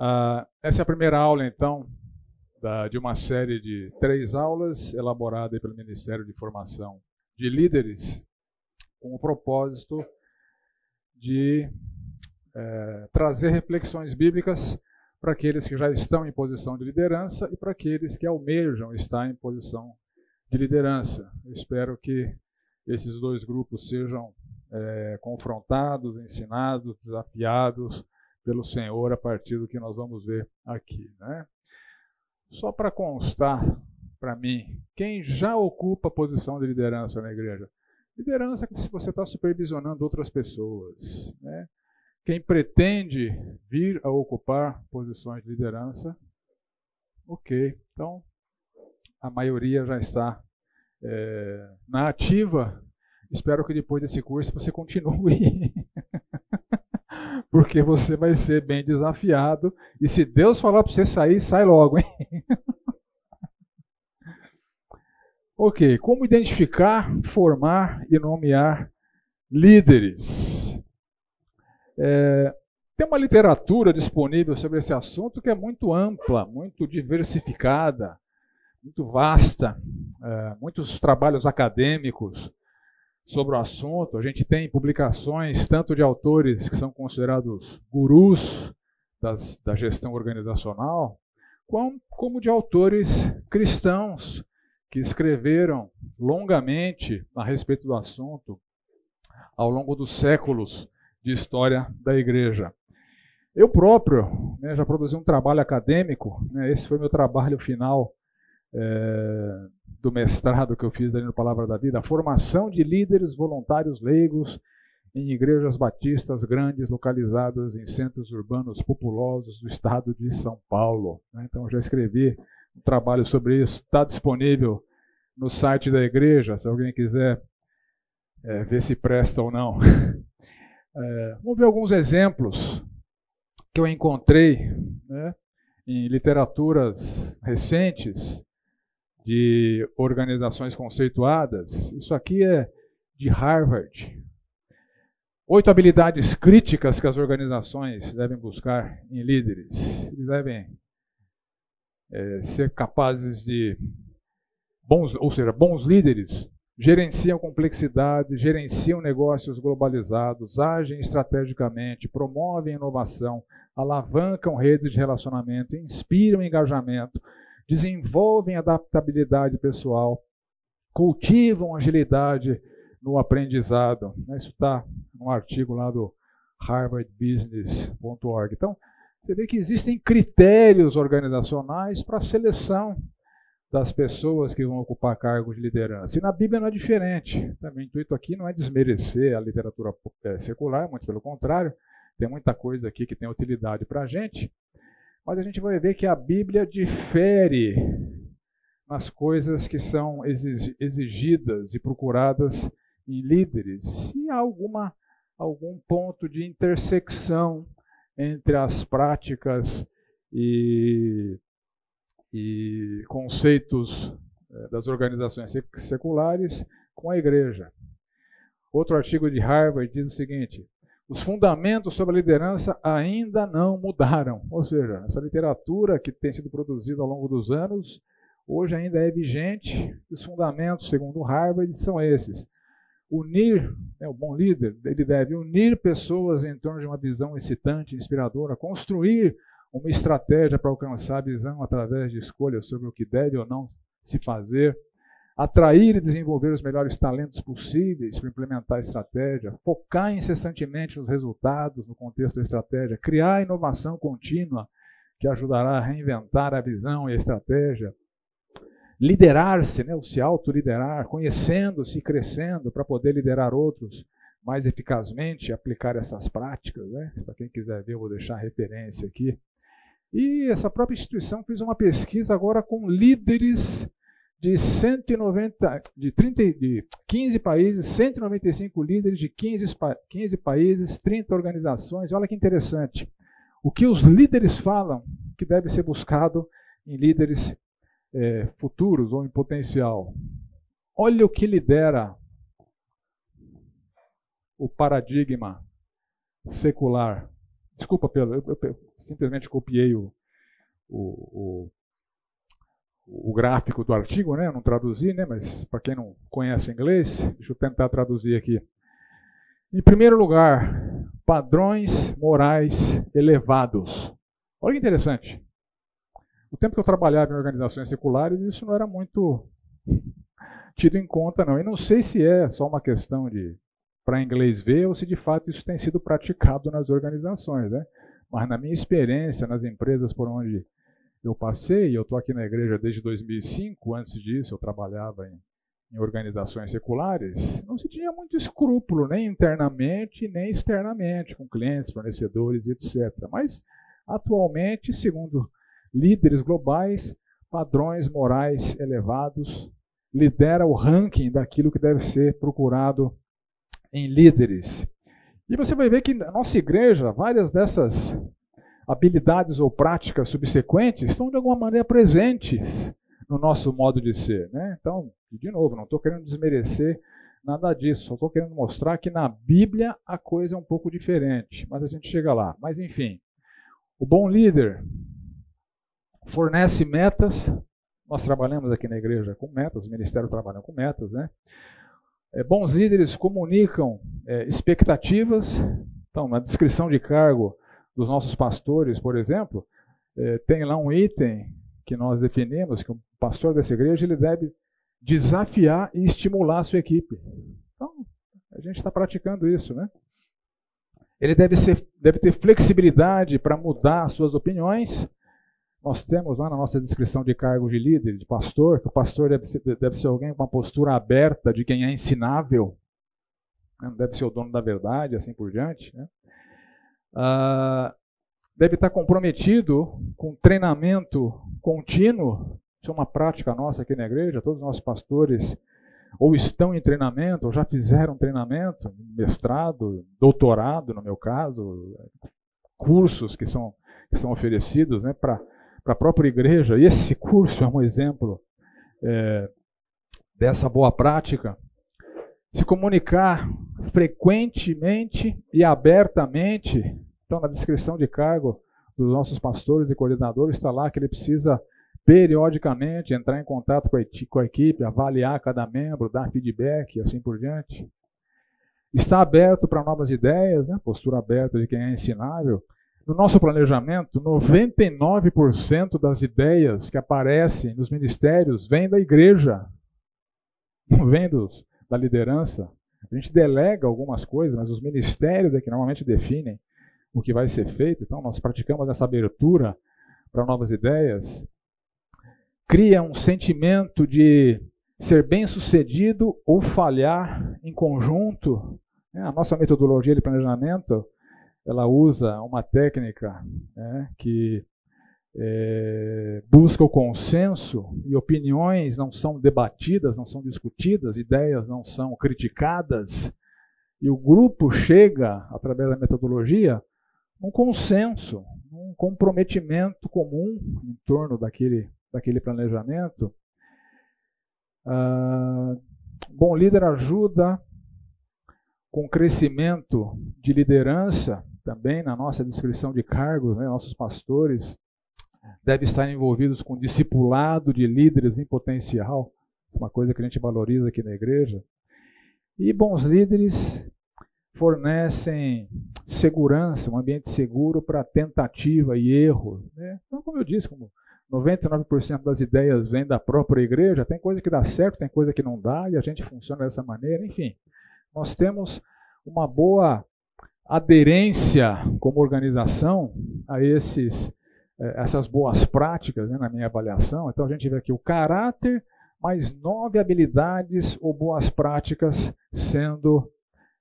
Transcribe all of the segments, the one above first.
Uh, essa é a primeira aula, então, da, de uma série de três aulas elaborada pelo Ministério de Formação de Líderes, com o propósito de é, trazer reflexões bíblicas para aqueles que já estão em posição de liderança e para aqueles que almejam estar em posição de liderança. Eu espero que esses dois grupos sejam é, confrontados, ensinados, desafiados pelo Senhor a partir do que nós vamos ver aqui. Né? Só para constar para mim, quem já ocupa a posição de liderança na igreja? Liderança é se você está supervisionando outras pessoas. Né? Quem pretende vir a ocupar posições de liderança, ok. Então, a maioria já está é, na ativa. Espero que depois desse curso você continue. porque você vai ser bem desafiado. E se Deus falar para você sair, sai logo, hein? ok, como identificar, formar e nomear líderes? É, tem uma literatura disponível sobre esse assunto que é muito ampla, muito diversificada, muito vasta, é, muitos trabalhos acadêmicos sobre o assunto. A gente tem publicações tanto de autores que são considerados gurus das, da gestão organizacional, como, como de autores cristãos que escreveram longamente a respeito do assunto ao longo dos séculos de história da igreja. Eu próprio né, já produzi um trabalho acadêmico, né, esse foi meu trabalho final é, do mestrado que eu fiz ali no Palavra da Vida, a formação de líderes voluntários leigos em igrejas batistas grandes localizadas em centros urbanos populosos do estado de São Paulo. Né? Então já escrevi um trabalho sobre isso, está disponível no site da igreja, se alguém quiser é, ver se presta ou não. É, vamos ver alguns exemplos que eu encontrei né, em literaturas recentes de organizações conceituadas. Isso aqui é de Harvard. Oito habilidades críticas que as organizações devem buscar em líderes. Eles devem é, ser capazes de bons, ou seja, bons líderes gerenciam complexidade, gerenciam negócios globalizados, agem estrategicamente, promovem inovação, alavancam redes de relacionamento, inspiram engajamento, desenvolvem adaptabilidade pessoal, cultivam agilidade no aprendizado. Isso está num artigo lá do harvardbusiness.org. Então, você vê que existem critérios organizacionais para a seleção das pessoas que vão ocupar cargos de liderança. E na Bíblia não é diferente. Também o intuito aqui não é desmerecer a literatura é, secular, muito pelo contrário. Tem muita coisa aqui que tem utilidade para a gente. Mas a gente vai ver que a Bíblia difere nas coisas que são exigidas e procuradas em líderes. E há alguma, algum ponto de intersecção entre as práticas e, e conceitos eh, das organizações seculares com a igreja. Outro artigo de Harvard diz o seguinte: os fundamentos sobre a liderança ainda não mudaram. Ou seja, essa literatura que tem sido produzida ao longo dos anos, hoje ainda é vigente. Os fundamentos, segundo Harvard, são esses. Unir, né, o bom líder, ele deve unir pessoas em torno de uma visão excitante, inspiradora, construir uma estratégia para alcançar a visão através de escolhas sobre o que deve ou não se fazer, atrair e desenvolver os melhores talentos possíveis para implementar a estratégia, focar incessantemente nos resultados no contexto da estratégia, criar inovação contínua que ajudará a reinventar a visão e a estratégia, liderar-se, né, se autoliderar, conhecendo-se e crescendo para poder liderar outros mais eficazmente, aplicar essas práticas. Né? Para quem quiser ver, eu vou deixar a referência aqui. E essa própria instituição fez uma pesquisa agora com líderes de 190, de, 30, de 15 países, 195 líderes de 15, 15 países, 30 organizações. Olha que interessante. O que os líderes falam que deve ser buscado em líderes é, futuros ou em potencial. Olha o que lidera o paradigma secular. Desculpa pelo. Eu, eu, simplesmente copiei o, o, o, o gráfico do artigo, né? Eu não traduzi, né? Mas para quem não conhece inglês, deixa eu tentar traduzir aqui. Em primeiro lugar, padrões morais elevados. Olha que interessante. O tempo que eu trabalhava em organizações seculares, isso não era muito tido em conta, não. E não sei se é só uma questão de para inglês ver ou se de fato isso tem sido praticado nas organizações, né? Mas na minha experiência nas empresas por onde eu passei, eu estou aqui na igreja desde 2005, antes disso eu trabalhava em, em organizações seculares, não se tinha muito escrúpulo, nem internamente, nem externamente, com clientes, fornecedores, etc. Mas, atualmente, segundo líderes globais, padrões morais elevados lidera o ranking daquilo que deve ser procurado em líderes. E você vai ver que na nossa igreja, várias dessas habilidades ou práticas subsequentes estão de alguma maneira presentes no nosso modo de ser. Né? Então, de novo, não estou querendo desmerecer nada disso, só estou querendo mostrar que na Bíblia a coisa é um pouco diferente, mas a gente chega lá. Mas enfim, o bom líder fornece metas. Nós trabalhamos aqui na igreja com metas, o ministério trabalha com metas, né? É, bons líderes comunicam é, expectativas. Então, na descrição de cargo dos nossos pastores, por exemplo, é, tem lá um item que nós definimos que o pastor dessa igreja ele deve desafiar e estimular a sua equipe. Então, a gente está praticando isso, né? Ele deve, ser, deve ter flexibilidade para mudar suas opiniões nós temos lá na nossa descrição de cargo de líder, de pastor, que o pastor deve ser, deve ser alguém com uma postura aberta de quem é ensinável, né? não deve ser o dono da verdade, assim por diante. Né? Ah, deve estar comprometido com treinamento contínuo. Isso é uma prática nossa aqui na igreja. Todos os nossos pastores ou estão em treinamento, ou já fizeram treinamento, mestrado, doutorado, no meu caso, cursos que são, que são oferecidos né, para a própria igreja. E esse curso é um exemplo é, dessa boa prática. Se comunicar frequentemente e abertamente. Então, na descrição de cargo dos nossos pastores e coordenadores está lá que ele precisa periodicamente entrar em contato com a equipe, avaliar cada membro, dar feedback e assim por diante. Está aberto para novas ideias, né? postura aberta de quem é ensinável. No nosso planejamento, 99% das ideias que aparecem nos ministérios vêm da igreja, não vem dos, da liderança. A gente delega algumas coisas, mas os ministérios é que normalmente definem o que vai ser feito. Então, nós praticamos essa abertura para novas ideias. Cria um sentimento de ser bem sucedido ou falhar em conjunto. A nossa metodologia de planejamento ela usa uma técnica né, que é, busca o consenso e opiniões não são debatidas, não são discutidas, ideias não são criticadas, e o grupo chega, através da metodologia, um consenso, um comprometimento comum em torno daquele, daquele planejamento. Ah, bom líder ajuda com crescimento de liderança também na nossa descrição de cargos, né, nossos pastores devem estar envolvidos com discipulado de líderes em potencial, uma coisa que a gente valoriza aqui na igreja. E bons líderes fornecem segurança, um ambiente seguro para tentativa e erro. Né? Então, como eu disse, como 99% das ideias vêm da própria igreja, tem coisa que dá certo, tem coisa que não dá, e a gente funciona dessa maneira. Enfim, nós temos uma boa aderência como organização a esses, essas boas práticas, né, na minha avaliação. Então a gente vê aqui o caráter, mais nove habilidades ou boas práticas sendo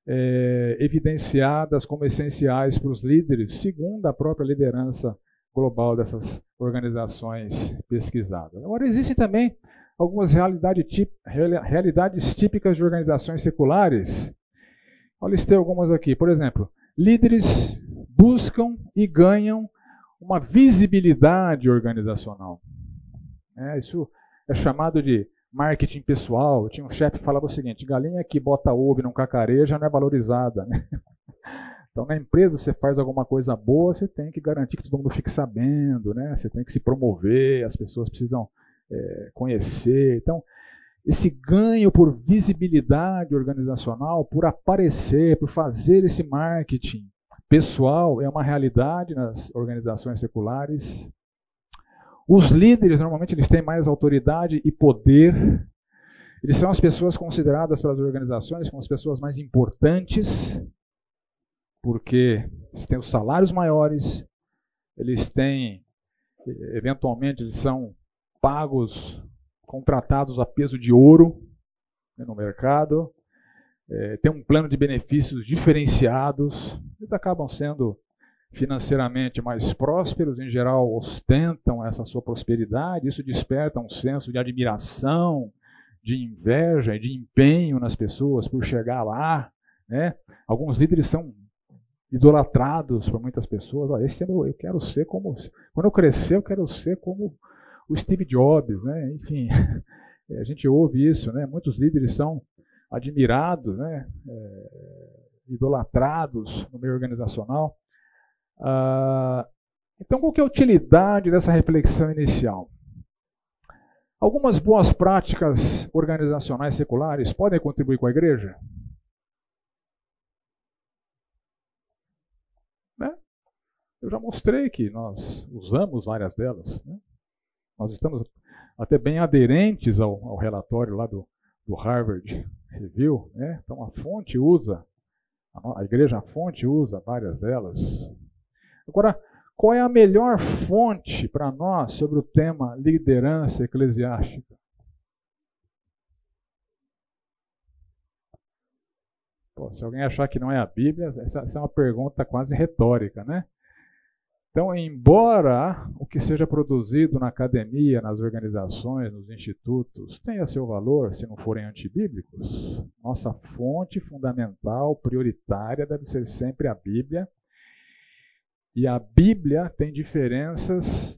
é, evidenciadas como essenciais para os líderes, segundo a própria liderança global dessas organizações pesquisadas. Agora, existem também algumas realidade realidades típicas de organizações seculares. Eu listei algumas aqui. Por exemplo, líderes buscam e ganham uma visibilidade organizacional. É, isso é chamado de marketing pessoal. Eu tinha um chefe que falava o seguinte: galinha que bota ovo e não cacareja não é valorizada. Né? Então, na empresa, você faz alguma coisa boa, você tem que garantir que todo mundo fique sabendo, né? Você tem que se promover, as pessoas precisam é, conhecer. Então, esse ganho por visibilidade organizacional, por aparecer, por fazer esse marketing pessoal, é uma realidade nas organizações seculares. Os líderes, normalmente, eles têm mais autoridade e poder. Eles são as pessoas consideradas pelas organizações como as pessoas mais importantes porque eles têm os salários maiores, eles têm, eventualmente, eles são pagos, contratados a peso de ouro né, no mercado, é, um plano de benefícios diferenciados, eles acabam sendo financeiramente mais prósperos, em geral ostentam essa sua prosperidade, isso desperta um senso de admiração, de inveja e de empenho nas pessoas por chegar lá. Né? Alguns líderes são idolatrados por muitas pessoas. Olha, esse ano eu quero ser como. Quando eu crescer, eu quero ser como o Steve Jobs, né? Enfim, a gente ouve isso, né? Muitos líderes são admirados, né? É, idolatrados no meio organizacional. Ah, então, qual é a utilidade dessa reflexão inicial? Algumas boas práticas organizacionais seculares podem contribuir com a igreja? Eu já mostrei que nós usamos várias delas. Né? Nós estamos até bem aderentes ao, ao relatório lá do, do, Harvard Review. Né? Então a fonte usa, a, igreja fonte usa várias delas. Agora, qual é a melhor fonte para nós sobre o tema liderança eclesiástica? Pô, se alguém achar que não é a Bíblia, essa, essa é uma pergunta quase retórica, né? Então, embora o que seja produzido na academia, nas organizações, nos institutos, tenha seu valor, se não forem antibíblicos, nossa fonte fundamental, prioritária, deve ser sempre a Bíblia. E a Bíblia tem diferenças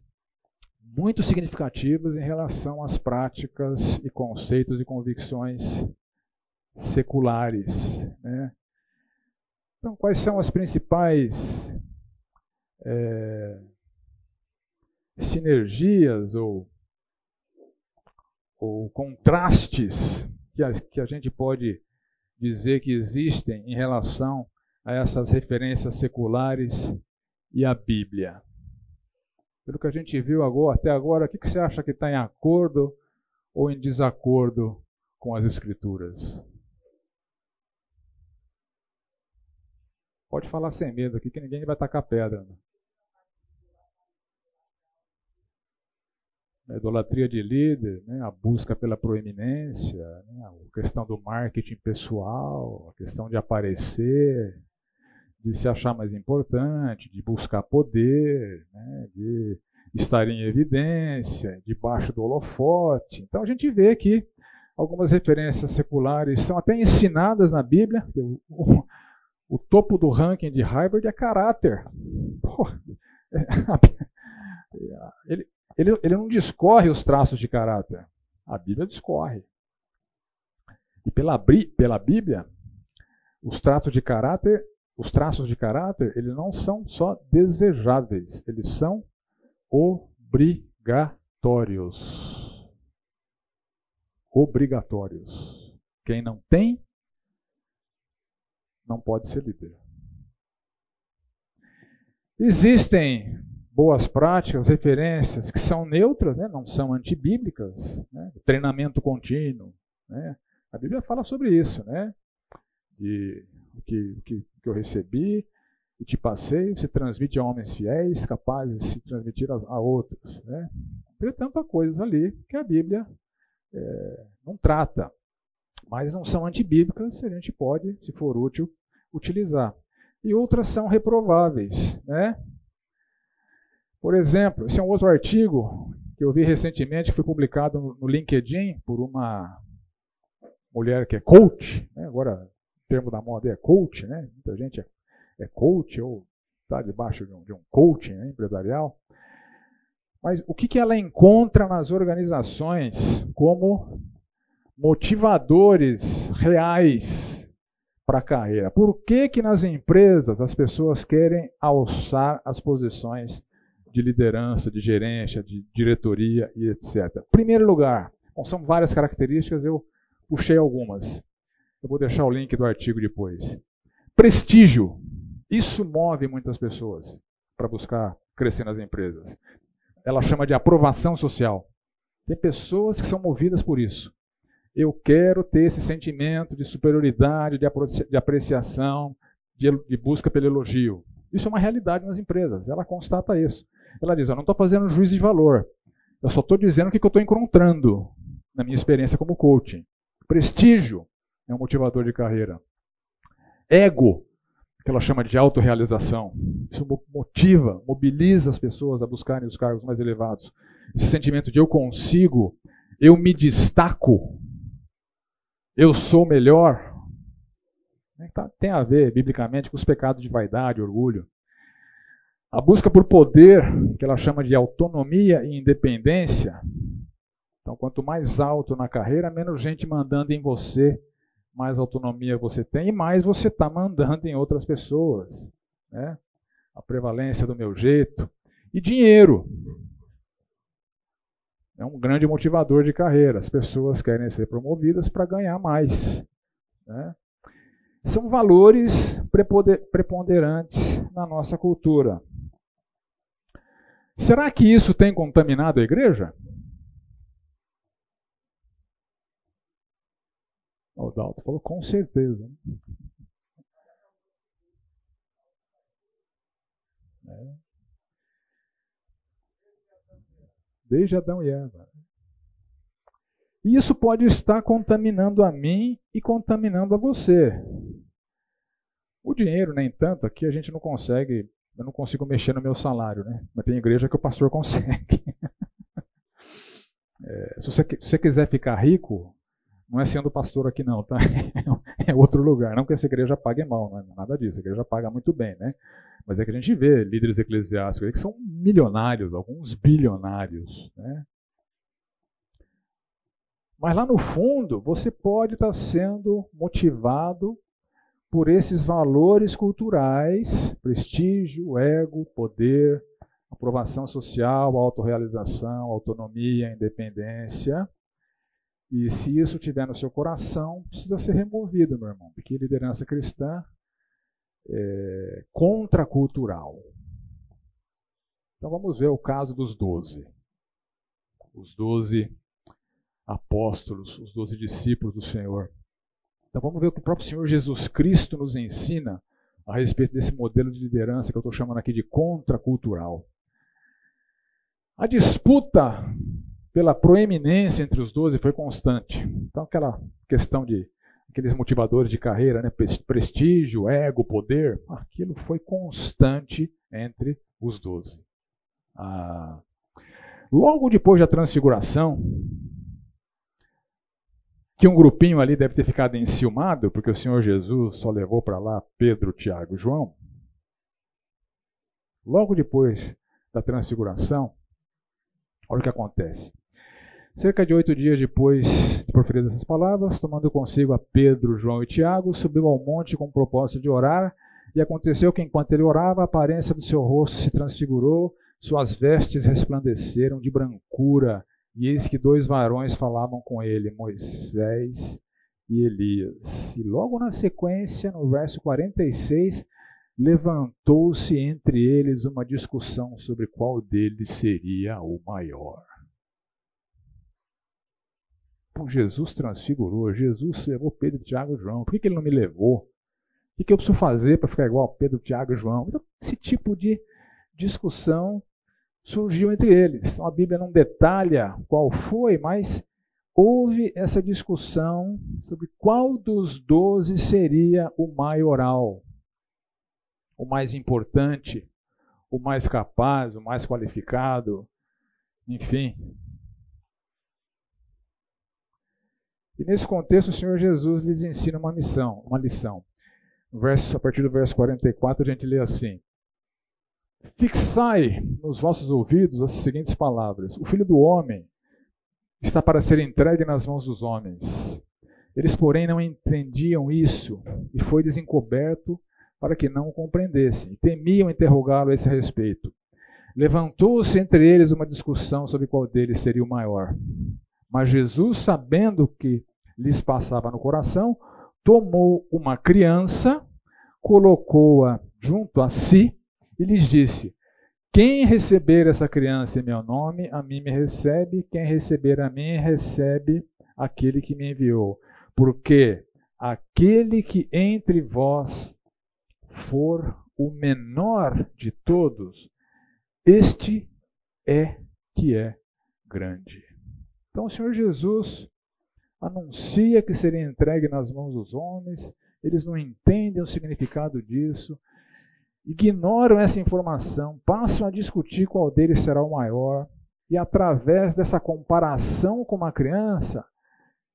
muito significativas em relação às práticas e conceitos e convicções seculares. Né? Então, quais são as principais é, sinergias ou, ou contrastes que a, que a gente pode dizer que existem em relação a essas referências seculares e a Bíblia. Pelo que a gente viu agora, até agora, o que, que você acha que está em acordo ou em desacordo com as Escrituras? Pode falar sem medo aqui, que ninguém vai tacar pedra. Né? A idolatria de líder, né, a busca pela proeminência, né, a questão do marketing pessoal, a questão de aparecer, de se achar mais importante, de buscar poder, né, de estar em evidência, debaixo do holofote. Então a gente vê que algumas referências seculares são até ensinadas na Bíblia. O, o, o topo do ranking de Harvard é caráter. Pô, ele, ele, ele não discorre os traços de caráter. A Bíblia discorre. E pela, pela Bíblia, os traços de caráter, os traços de caráter, eles não são só desejáveis, eles são obrigatórios. Obrigatórios. Quem não tem, não pode ser líder. Existem boas práticas, referências que são neutras, né, não são antibíblicas, né, treinamento contínuo. Né, a Bíblia fala sobre isso, né, de que, que, eu recebi e te passei, você transmite a homens fiéis, capazes de se transmitir a, a outros. Né. Portanto, há coisas ali que a Bíblia é, não trata, mas não são antibíblicas, a gente pode, se for útil, utilizar. E outras são reprováveis, né? Por exemplo, esse é um outro artigo que eu vi recentemente, que foi publicado no LinkedIn por uma mulher que é coach, né? agora o termo da moda é coach, né? muita gente é, é coach ou está debaixo de um, de um coaching né? empresarial. Mas o que, que ela encontra nas organizações como motivadores reais para a carreira. Por que, que nas empresas as pessoas querem alçar as posições de liderança, de gerência, de diretoria e etc. Primeiro lugar, bom, são várias características, eu puxei algumas. Eu vou deixar o link do artigo depois. Prestígio. Isso move muitas pessoas para buscar crescer nas empresas. Ela chama de aprovação social. Tem pessoas que são movidas por isso. Eu quero ter esse sentimento de superioridade, de apreciação, de busca pelo elogio. Isso é uma realidade nas empresas. Ela constata isso. Ela diz: Eu não estou fazendo juízo de valor. Eu só estou dizendo o que eu estou encontrando na minha experiência como coaching. Prestígio é um motivador de carreira. Ego, que ela chama de autorrealização. Isso motiva, mobiliza as pessoas a buscarem os cargos mais elevados. Esse sentimento de eu consigo, eu me destaco, eu sou melhor. Tá, tem a ver, biblicamente, com os pecados de vaidade, orgulho. A busca por poder, que ela chama de autonomia e independência. Então, quanto mais alto na carreira, menos gente mandando em você, mais autonomia você tem e mais você está mandando em outras pessoas. Né? A prevalência do meu jeito. E dinheiro. É um grande motivador de carreira. As pessoas querem ser promovidas para ganhar mais. Né? São valores preponderantes na nossa cultura. Será que isso tem contaminado a igreja? O Dalton falou com certeza. É. Desde Adão e Eva. E isso pode estar contaminando a mim e contaminando a você. O dinheiro, nem tanto, aqui a gente não consegue eu não consigo mexer no meu salário, né? Mas tem igreja que o pastor consegue. É, se, você, se você quiser ficar rico, não é sendo pastor aqui não, tá? É outro lugar. Não que essa igreja pague mal, não é nada disso. A igreja paga muito bem, né? Mas é que a gente vê líderes eclesiásticos que são milionários, alguns bilionários, né? Mas lá no fundo, você pode estar sendo motivado por esses valores culturais, prestígio, ego, poder, aprovação social, autorrealização, autonomia, independência. E se isso tiver no seu coração, precisa ser removido, meu irmão, porque liderança cristã é contracultural. Então vamos ver o caso dos doze. Os doze apóstolos, os doze discípulos do Senhor. Então vamos ver o que o próprio Senhor Jesus Cristo nos ensina a respeito desse modelo de liderança que eu estou chamando aqui de contracultural. A disputa pela proeminência entre os doze foi constante. Então aquela questão de aqueles motivadores de carreira, né, prestígio, ego, poder, aquilo foi constante entre os doze. Ah, logo depois da transfiguração, que um grupinho ali deve ter ficado enciumado, porque o Senhor Jesus só levou para lá Pedro, Tiago e João. Logo depois da transfiguração, olha o que acontece. Cerca de oito dias depois de proferir essas palavras, tomando consigo a Pedro, João e Tiago, subiu ao monte com o propósito de orar, e aconteceu que enquanto ele orava, a aparência do seu rosto se transfigurou, suas vestes resplandeceram de brancura, e eis que dois varões falavam com ele, Moisés e Elias. E logo na sequência, no verso 46, levantou-se entre eles uma discussão sobre qual deles seria o maior. Pô, Jesus transfigurou, Jesus levou Pedro, Tiago e João. Por que, que ele não me levou? O que eu preciso fazer para ficar igual a Pedro, Tiago e João? Então, esse tipo de discussão surgiu entre eles. Então, a Bíblia não detalha qual foi, mas houve essa discussão sobre qual dos doze seria o maioral, o mais importante, o mais capaz, o mais qualificado, enfim. E nesse contexto, o Senhor Jesus lhes ensina uma missão, uma lição. Verso, a partir do verso 44, a gente lê assim: Fixai nos vossos ouvidos as seguintes palavras: O filho do homem está para ser entregue nas mãos dos homens. Eles, porém, não entendiam isso e foi desencoberto para que não o compreendessem. Temiam interrogá-lo a esse respeito. Levantou-se entre eles uma discussão sobre qual deles seria o maior. Mas Jesus, sabendo o que lhes passava no coração, tomou uma criança, colocou-a junto a si e lhes disse: Quem receber essa criança em meu nome, a mim me recebe, quem receber a mim, recebe aquele que me enviou. Porque aquele que entre vós for o menor de todos, este é que é grande. Então o Senhor Jesus anuncia que seria entregue nas mãos dos homens, eles não entendem o significado disso, ignoram essa informação, passam a discutir qual deles será o maior, e através dessa comparação com uma criança,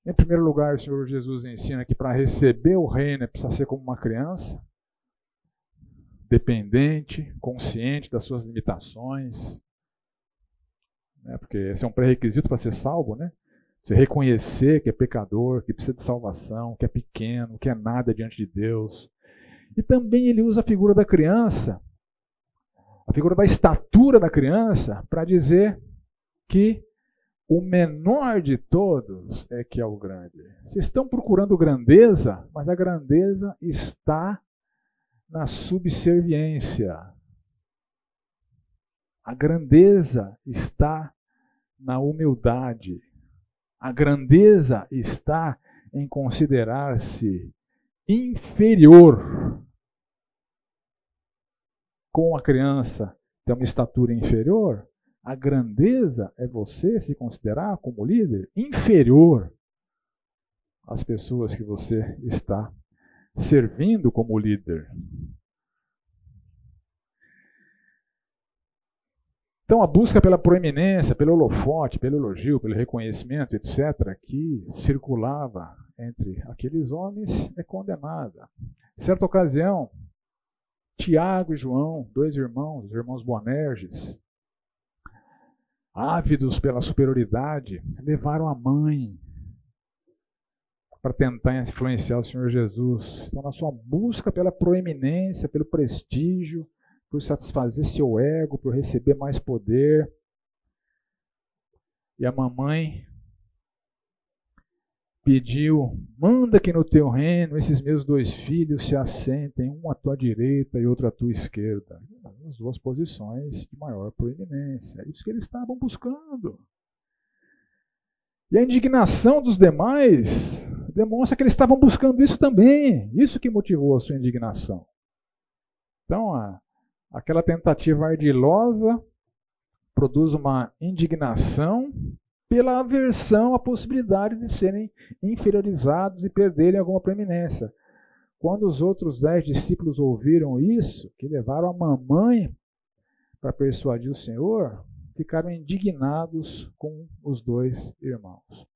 em primeiro lugar, o Senhor Jesus ensina que para receber o reino precisa ser como uma criança, dependente, consciente das suas limitações, né? porque esse é um pré-requisito para ser salvo, né? Você reconhecer que é pecador, que precisa de salvação, que é pequeno, que é nada diante de Deus. E também ele usa a figura da criança, a figura da estatura da criança, para dizer que o menor de todos é que é o grande. Vocês estão procurando grandeza, mas a grandeza está na subserviência. A grandeza está na humildade. A grandeza está em considerar-se inferior. Com a criança tem uma estatura inferior, a grandeza é você se considerar como líder inferior às pessoas que você está servindo como líder. Então, a busca pela proeminência, pelo holofote, pelo elogio, pelo reconhecimento, etc., que circulava entre aqueles homens é condenada. Em certa ocasião, Tiago e João, dois irmãos, os irmãos Boanerges, ávidos pela superioridade, levaram a mãe para tentar influenciar o Senhor Jesus. Então, na sua busca pela proeminência, pelo prestígio, por satisfazer seu ego, por receber mais poder. E a mamãe pediu: manda que no teu reino esses meus dois filhos se assentem, um à tua direita e outro à tua esquerda. As duas posições de maior proeminência. É isso que eles estavam buscando. E a indignação dos demais demonstra que eles estavam buscando isso também. Isso que motivou a sua indignação. Então, a, aquela tentativa ardilosa produz uma indignação pela aversão à possibilidade de serem inferiorizados e perderem alguma preeminência. Quando os outros dez discípulos ouviram isso, que levaram a mamãe para persuadir o Senhor, ficaram indignados com os dois irmãos.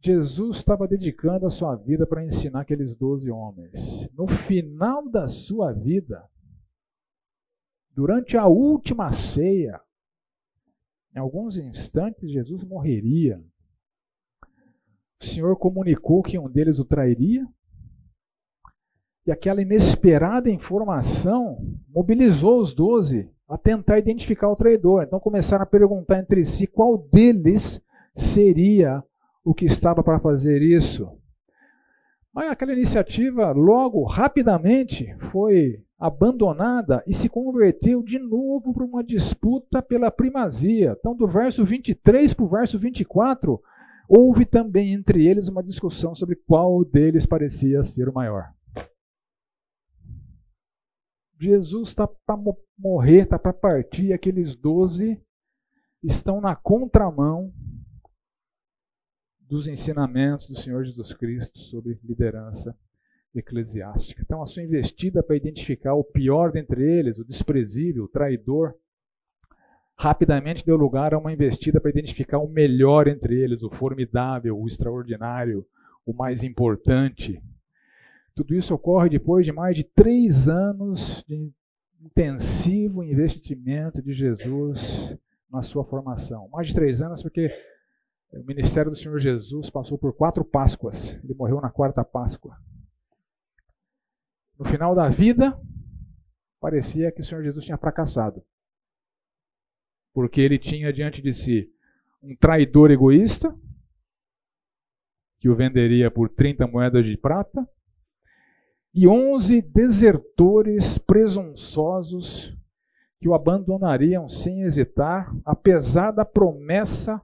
Jesus estava dedicando a sua vida para ensinar aqueles doze homens. No final da sua vida, durante a última ceia, em alguns instantes, Jesus morreria. O Senhor comunicou que um deles o trairia. E aquela inesperada informação mobilizou os doze a tentar identificar o traidor. Então começaram a perguntar entre si qual deles seria o que estava para fazer isso. Mas aquela iniciativa, logo, rapidamente, foi abandonada e se converteu de novo para uma disputa pela primazia. Então, do verso 23 para o verso 24, houve também entre eles uma discussão sobre qual deles parecia ser o maior. Jesus está para morrer, está para partir, aqueles doze estão na contramão dos ensinamentos do Senhor Jesus Cristo sobre liderança eclesiástica. Então, a sua investida para identificar o pior dentre eles, o desprezível, o traidor, rapidamente deu lugar a uma investida para identificar o melhor entre eles, o formidável, o extraordinário, o mais importante. Tudo isso ocorre depois de mais de três anos de intensivo investimento de Jesus na sua formação. Mais de três anos, porque O ministério do Senhor Jesus passou por quatro Páscoas. Ele morreu na quarta Páscoa. No final da vida, parecia que o Senhor Jesus tinha fracassado. Porque ele tinha diante de si um traidor egoísta, que o venderia por 30 moedas de prata, e 11 desertores presunçosos que o abandonariam sem hesitar, apesar da promessa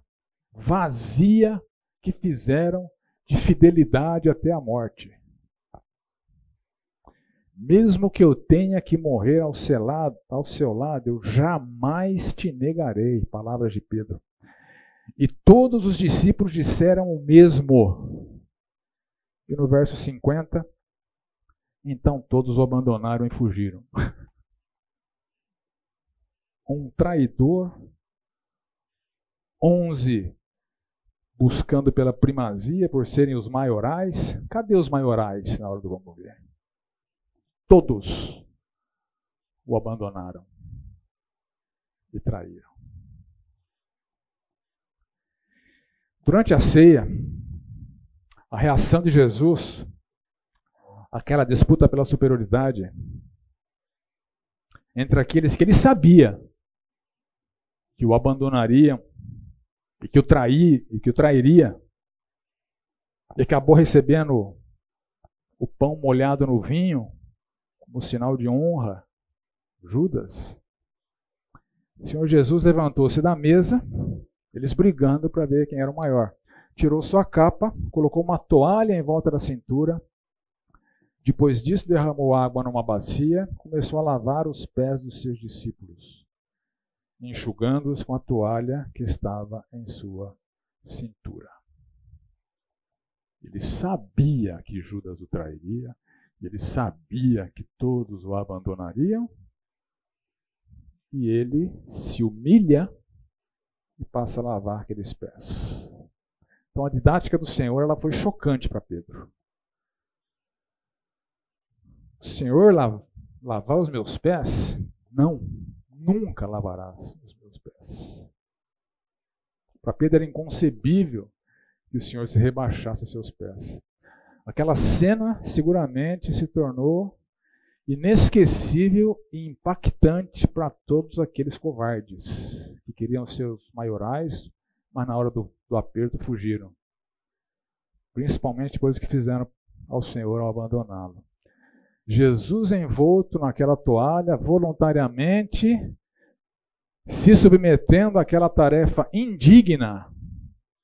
vazia que fizeram de fidelidade até a morte. Mesmo que eu tenha que morrer ao seu lado, ao seu lado eu jamais te negarei. Palavras de Pedro. E todos os discípulos disseram o mesmo. E no verso 50, então todos o abandonaram e fugiram. um traidor, onze buscando pela primazia, por serem os maiorais. Cadê os maiorais na hora do vamos ver? Todos o abandonaram e traíram. Durante a ceia, a reação de Jesus, aquela disputa pela superioridade entre aqueles que ele sabia que o abandonariam e que o trair e que o trairia, e acabou recebendo o pão molhado no vinho, como sinal de honra, Judas. O Senhor Jesus levantou-se da mesa, eles brigando para ver quem era o maior. Tirou sua capa, colocou uma toalha em volta da cintura. Depois disso, derramou água numa bacia, começou a lavar os pés dos seus discípulos, enxugando-os com a toalha que estava em sua cintura. Ele sabia que Judas o trairia, ele sabia que todos o abandonariam, e ele se humilha e passa a lavar aqueles pés. Então a didática do Senhor ela foi chocante para Pedro. O Senhor lavar os meus pés? Não, nunca lavarás os meus pés. Para Pedro era inconcebível que o Senhor se rebaixasse a seus pés. Aquela cena seguramente se tornou inesquecível e impactante para todos aqueles covardes que queriam ser os maiorais, mas na hora do, do aperto fugiram. Principalmente depois que fizeram ao Senhor ao abandoná-lo. Jesus envolto naquela toalha, voluntariamente se submetendo àquela tarefa indigna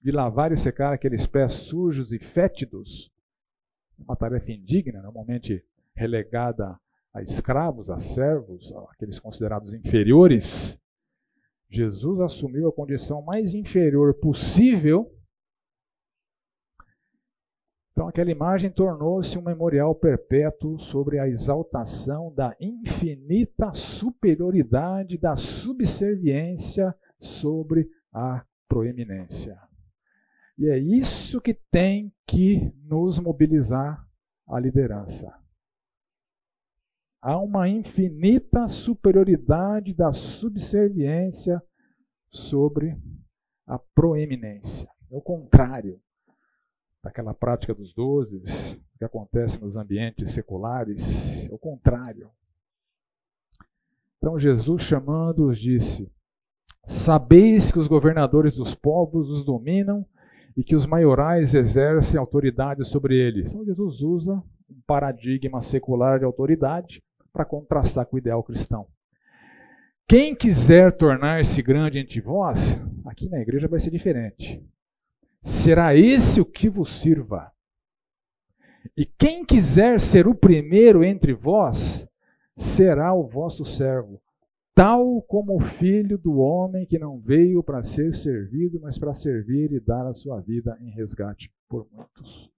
de lavar e secar aqueles pés sujos e fétidos uma tarefa indigna, normalmente relegada a escravos, a servos, aqueles considerados inferiores, Jesus assumiu a condição mais inferior possível. Então, aquela imagem tornou-se um memorial perpétuo sobre a exaltação da infinita superioridade da subserviência sobre a proeminência. E é isso que tem que nos mobilizar a liderança. Há uma infinita superioridade da subserviência sobre a proeminência. É o contrário daquela prática dos doze que acontece nos ambientes seculares. É o contrário. Então Jesus chamando-os disse: Sabeis que os governadores dos povos os dominam e que os maiorais exercem autoridade sobre eles. Então Jesus usa um paradigma secular de autoridade para contrastar com o ideal cristão. Quem quiser tornar-se grande entre vós, aqui na igreja vai ser diferente. Será esse o que vos sirva. E quem quiser ser o primeiro entre vós, será o vosso servo tal como o filho do homem que não veio para ser servido, mas para servir e dar a sua vida em resgate por muitos.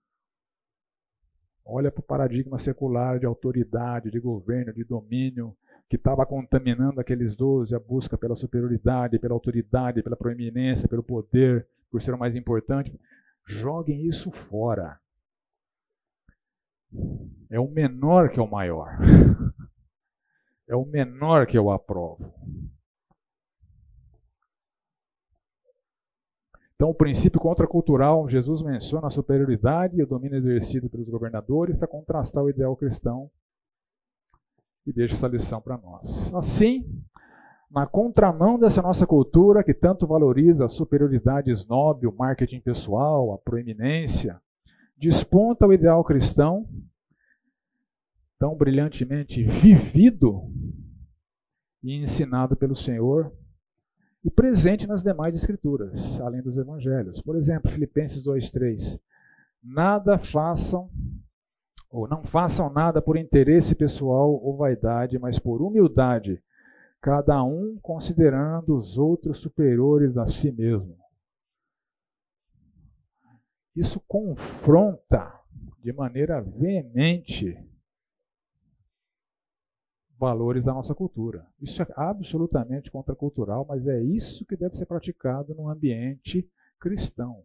Olha para o paradigma secular de autoridade, de governo, de domínio, que estava contaminando aqueles doze, a busca pela superioridade, pela autoridade, pela proeminência, pelo poder, por ser o mais importante. Joguem isso fora. É o menor que é o maior. é o menor que eu aprovo. Então, o princípio contracultural, Jesus menciona a superioridade e o domínio exercido pelos governadores para contrastar o ideal cristão e deixa essa lição para nós. Assim, na contramão dessa nossa cultura que tanto valoriza a superioridade snob, o marketing pessoal, a proeminência, desponta o ideal cristão, tão brilhantemente vivido e ensinado pelo Senhor e presente nas demais escrituras, além dos evangelhos. Por exemplo, Filipenses 2:3. Nada façam ou não façam nada por interesse pessoal ou vaidade, mas por humildade, cada um considerando os outros superiores a si mesmo. Isso confronta de maneira veemente valores da nossa cultura. Isso é absolutamente contracultural, mas é isso que deve ser praticado no ambiente cristão.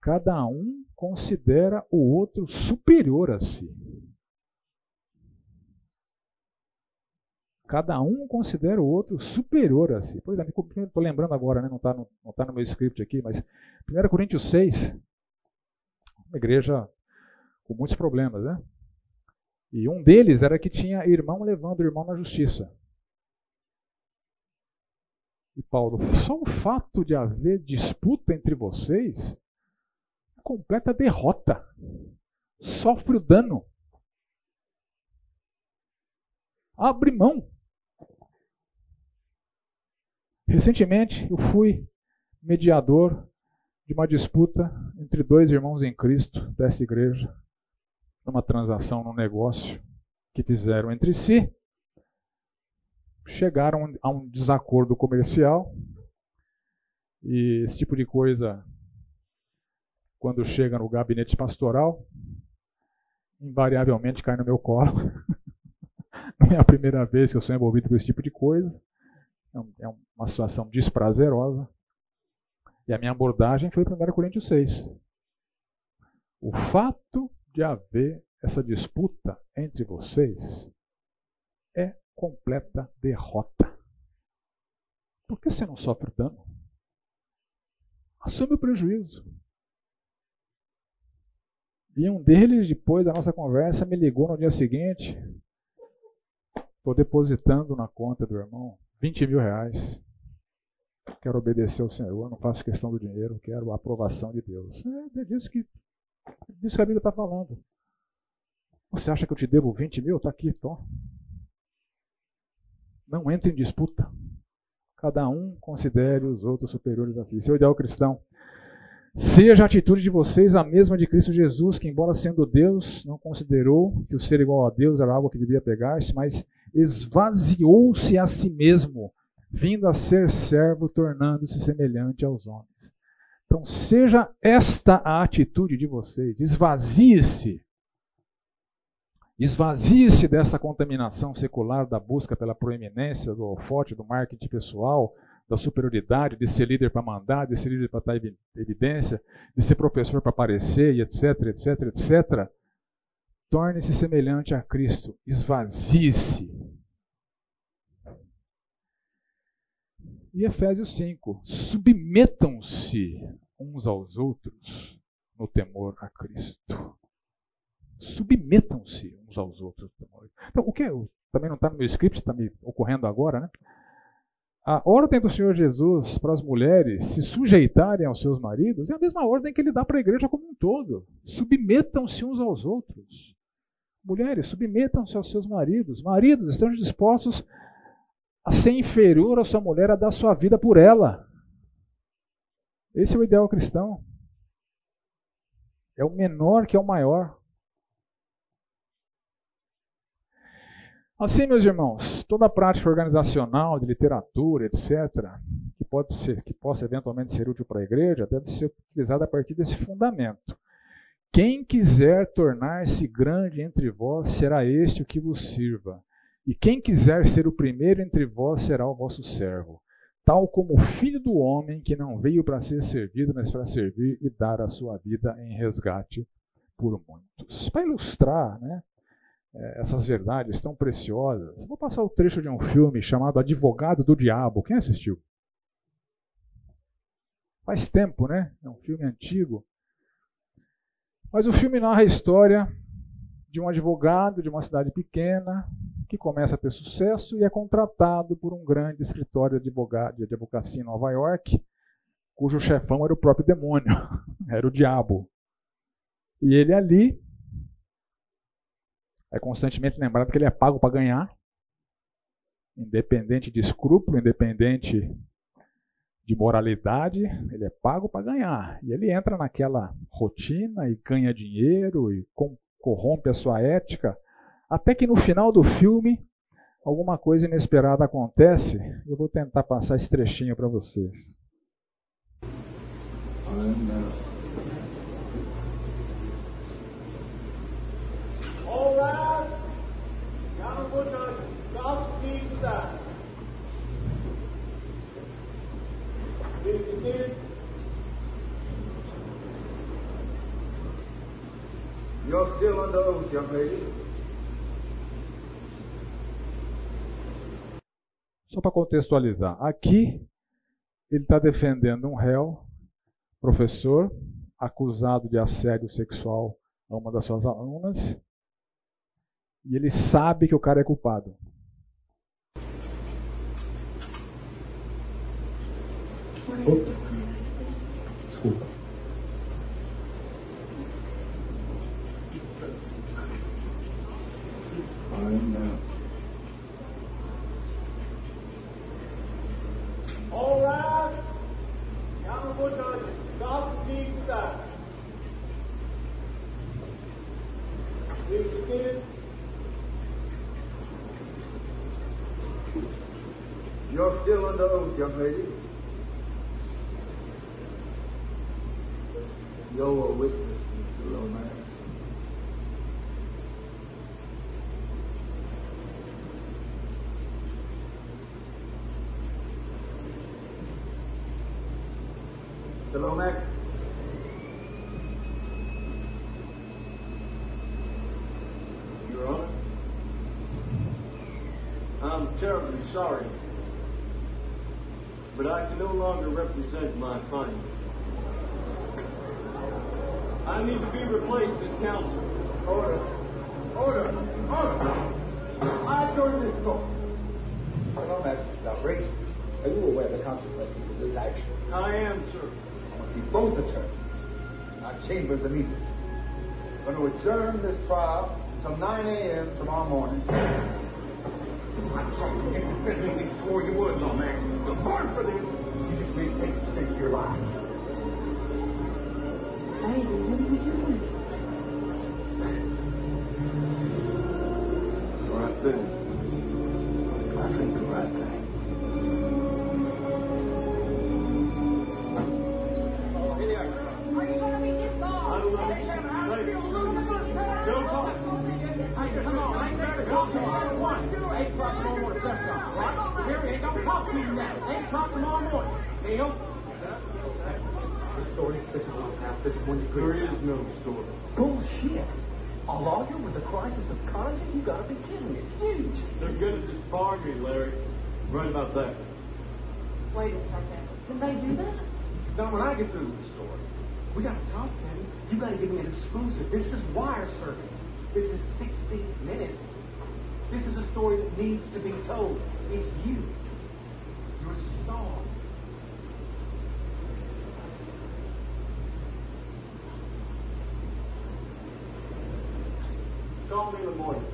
Cada um considera o outro superior a si. Cada um considera o outro superior a si. Pois é, estou lembrando agora, né? não está no, tá no meu script aqui, mas 1 Coríntios 6, uma igreja com muitos problemas, né? E um deles era que tinha irmão levando irmão na justiça. E Paulo, só o fato de haver disputa entre vocês completa derrota. Sofre o dano. Abre mão. Recentemente eu fui mediador de uma disputa entre dois irmãos em Cristo dessa igreja numa transação, num negócio que fizeram entre si, chegaram a um desacordo comercial. E esse tipo de coisa, quando chega no gabinete pastoral, invariavelmente cai no meu colo. Não é a primeira vez que eu sou envolvido com esse tipo de coisa. É, é uma situação desprazerosa. E a minha abordagem foi para 1 Coríntios 6. O fato de haver essa disputa entre vocês é completa derrota. Por que você não sofre dano? Assume o prejuízo. E um deles, depois da nossa conversa, me ligou no dia seguinte. Estou depositando na conta do irmão 20 mil reais. Quero obedecer ao Senhor, não faço questão do dinheiro, quero a aprovação de Deus. É disso que disso que a Bíblia está falando. Você acha que eu te devo 20 mil? Está aqui, Tom. Não entre em disputa. Cada um considere os outros superiores a si. Seu ideal cristão. Seja a atitude de vocês a mesma de Cristo Jesus, que, embora sendo Deus, não considerou que o ser igual a Deus era algo que devia pegar-se, mas esvaziou-se a si mesmo, vindo a ser servo, tornando-se semelhante aos homens. Então, seja esta a atitude de vocês. Esvazie-se. Esvazie-se dessa contaminação secular da busca pela proeminência, do holofote, do marketing pessoal, da superioridade, de ser líder para mandar, de ser líder para estar em evidência, de ser professor para aparecer, etc, etc, etc. Torne-se semelhante a Cristo. Esvazie-se. E Efésios 5: submetam-se uns aos outros no temor a Cristo. Submetam-se uns aos outros. Então, o que também não está no meu script, está me ocorrendo agora, né? A ordem do Senhor Jesus para as mulheres se sujeitarem aos seus maridos é a mesma ordem que ele dá para a igreja como um todo. Submetam-se uns aos outros. Mulheres, submetam-se aos seus maridos. Maridos, estão dispostos a ser inferior à sua mulher, a dar sua vida por ela. Esse é o ideal cristão. É o menor que é o maior. Assim, meus irmãos, toda a prática organizacional de literatura, etc., que pode ser, que possa eventualmente ser útil para a igreja, deve ser utilizada a partir desse fundamento. Quem quiser tornar-se grande entre vós, será este o que vos sirva. E quem quiser ser o primeiro entre vós será o vosso servo, tal como o filho do homem que não veio para ser servido, mas para servir e dar a sua vida em resgate por muitos. Para ilustrar né, é, essas verdades tão preciosas, vou passar o trecho de um filme chamado Advogado do Diabo. Quem assistiu? Faz tempo, né? É um filme antigo. Mas o filme narra a história de um advogado de uma cidade pequena que começa a ter sucesso e é contratado por um grande escritório de, advocacia em Nova York, cujo chefão era o próprio demônio, era o diabo. E ele ali é constantemente lembrado que ele é pago para ganhar, independente de escrúpulo, independente de moralidade, ele é pago para ganhar. E ele entra naquela rotina e ganha dinheiro e corrompe a sua ética, até que no final do filme alguma coisa inesperada acontece. Eu vou tentar passar esse trechinho para vocês. Right. You're still under oath, young lady. Só para contextualizar, aqui ele está defendendo um réu, professor, acusado de assédio sexual a uma das suas alunas, e ele sabe que o cara é culpado. Desculpa. Amen. All still under oath, young lady. You're a witness, Mr. Lomax. Mr. Lomax? Your Honor, I'm terribly sorry, but I can no longer represent my client. I need to be replaced as counsel. Order. Order. Order. I join this court. Mr. Lomax, outrageous. Are you aware of the consequences of this action? I am, sir I see both attorneys. Our chambers immediately. I'm going to adjourn this trial until 9 a.m. tomorrow morning. I'm sorry, you swore you would, Lomax. You're born for this. You just made things mistake your life. Hey, what are you doing? Right there. There is no story. Bullshit. A lawyer with a crisis of conscience? You gotta be kidding me. It's huge. They're gonna disbar me, Larry. Right about that. Wait a second. Did they do that? Not when I get through with the story. We gotta talk, Kenny. You gotta give me an exclusive. This is wire service. This is 60 minutes. This is a story that needs to be told. It's you. You're star. Me in the morning.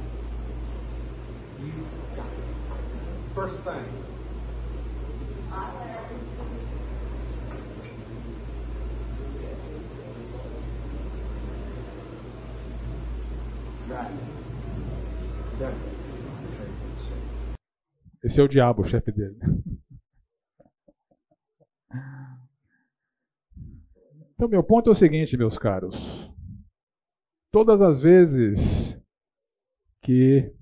First thing. Esse é o diabo, o chefe dele. Então, meu ponto é o seguinte, meus caros. Todas as vezes que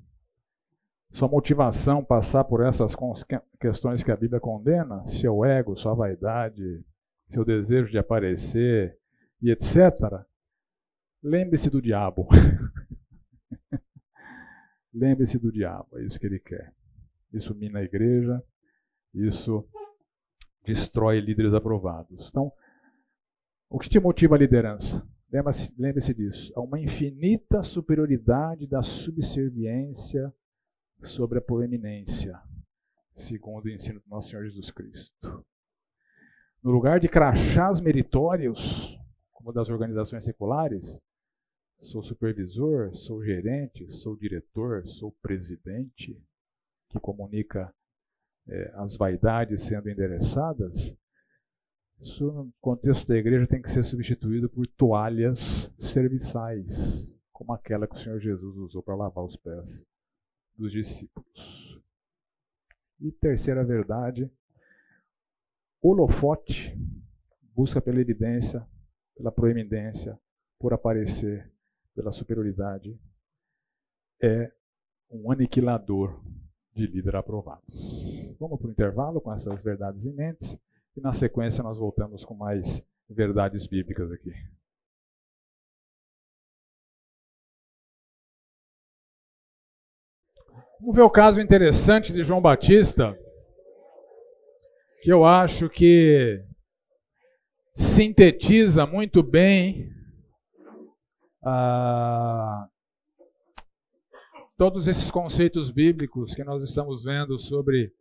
sua motivação passar por essas questões que a Bíblia condena, seu ego, sua vaidade, seu desejo de aparecer e etc., lembre-se do diabo. lembre-se do diabo, é isso que ele quer. Isso mina a igreja, isso destrói líderes aprovados. Então, O que te motiva a liderança? Lembre-se disso. Há uma infinita superioridade da subserviência sobre a proeminência, segundo o ensino do nosso Senhor Jesus Cristo. No lugar de crachás meritórios, como das organizações seculares, sou supervisor, sou gerente, sou diretor, sou presidente, que comunica é, as vaidades sendo endereçadas, isso no contexto da igreja tem que ser substituído por toalhas serviçais, como aquela que o Senhor Jesus usou para lavar os pés dos discípulos. E terceira verdade, holofote busca pela evidência, pela proeminência, por aparecer, pela superioridade, é um aniquilador de líder aprovado. Vamos para o intervalo com essas verdades em mente e na sequência nós voltamos com mais verdades bíblicas aqui. Vamos ver o caso interessante de João Batista, que eu acho que sintetiza muito bem ah, todos esses conceitos bíblicos que nós estamos vendo sobre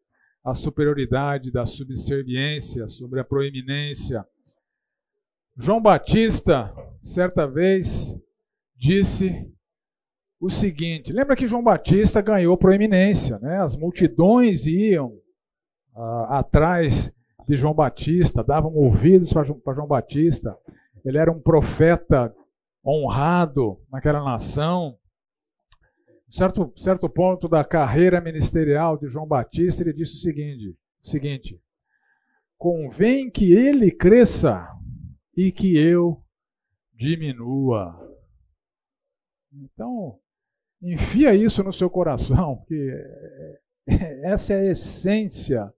a superioridade da subserviência, sobre a proeminência. João Batista, certa vez, disse o seguinte: lembra que João Batista ganhou proeminência, né? As multidões iam ah, atrás de João Batista, davam ouvidos para João Batista. Ele era um profeta honrado naquela nação. Certo, certo ponto da carreira ministerial de João Batista, ele disse o seguinte: seguinte convém que ele cresça e que eu diminua. Então, enfia isso no seu coração, que essa é a essência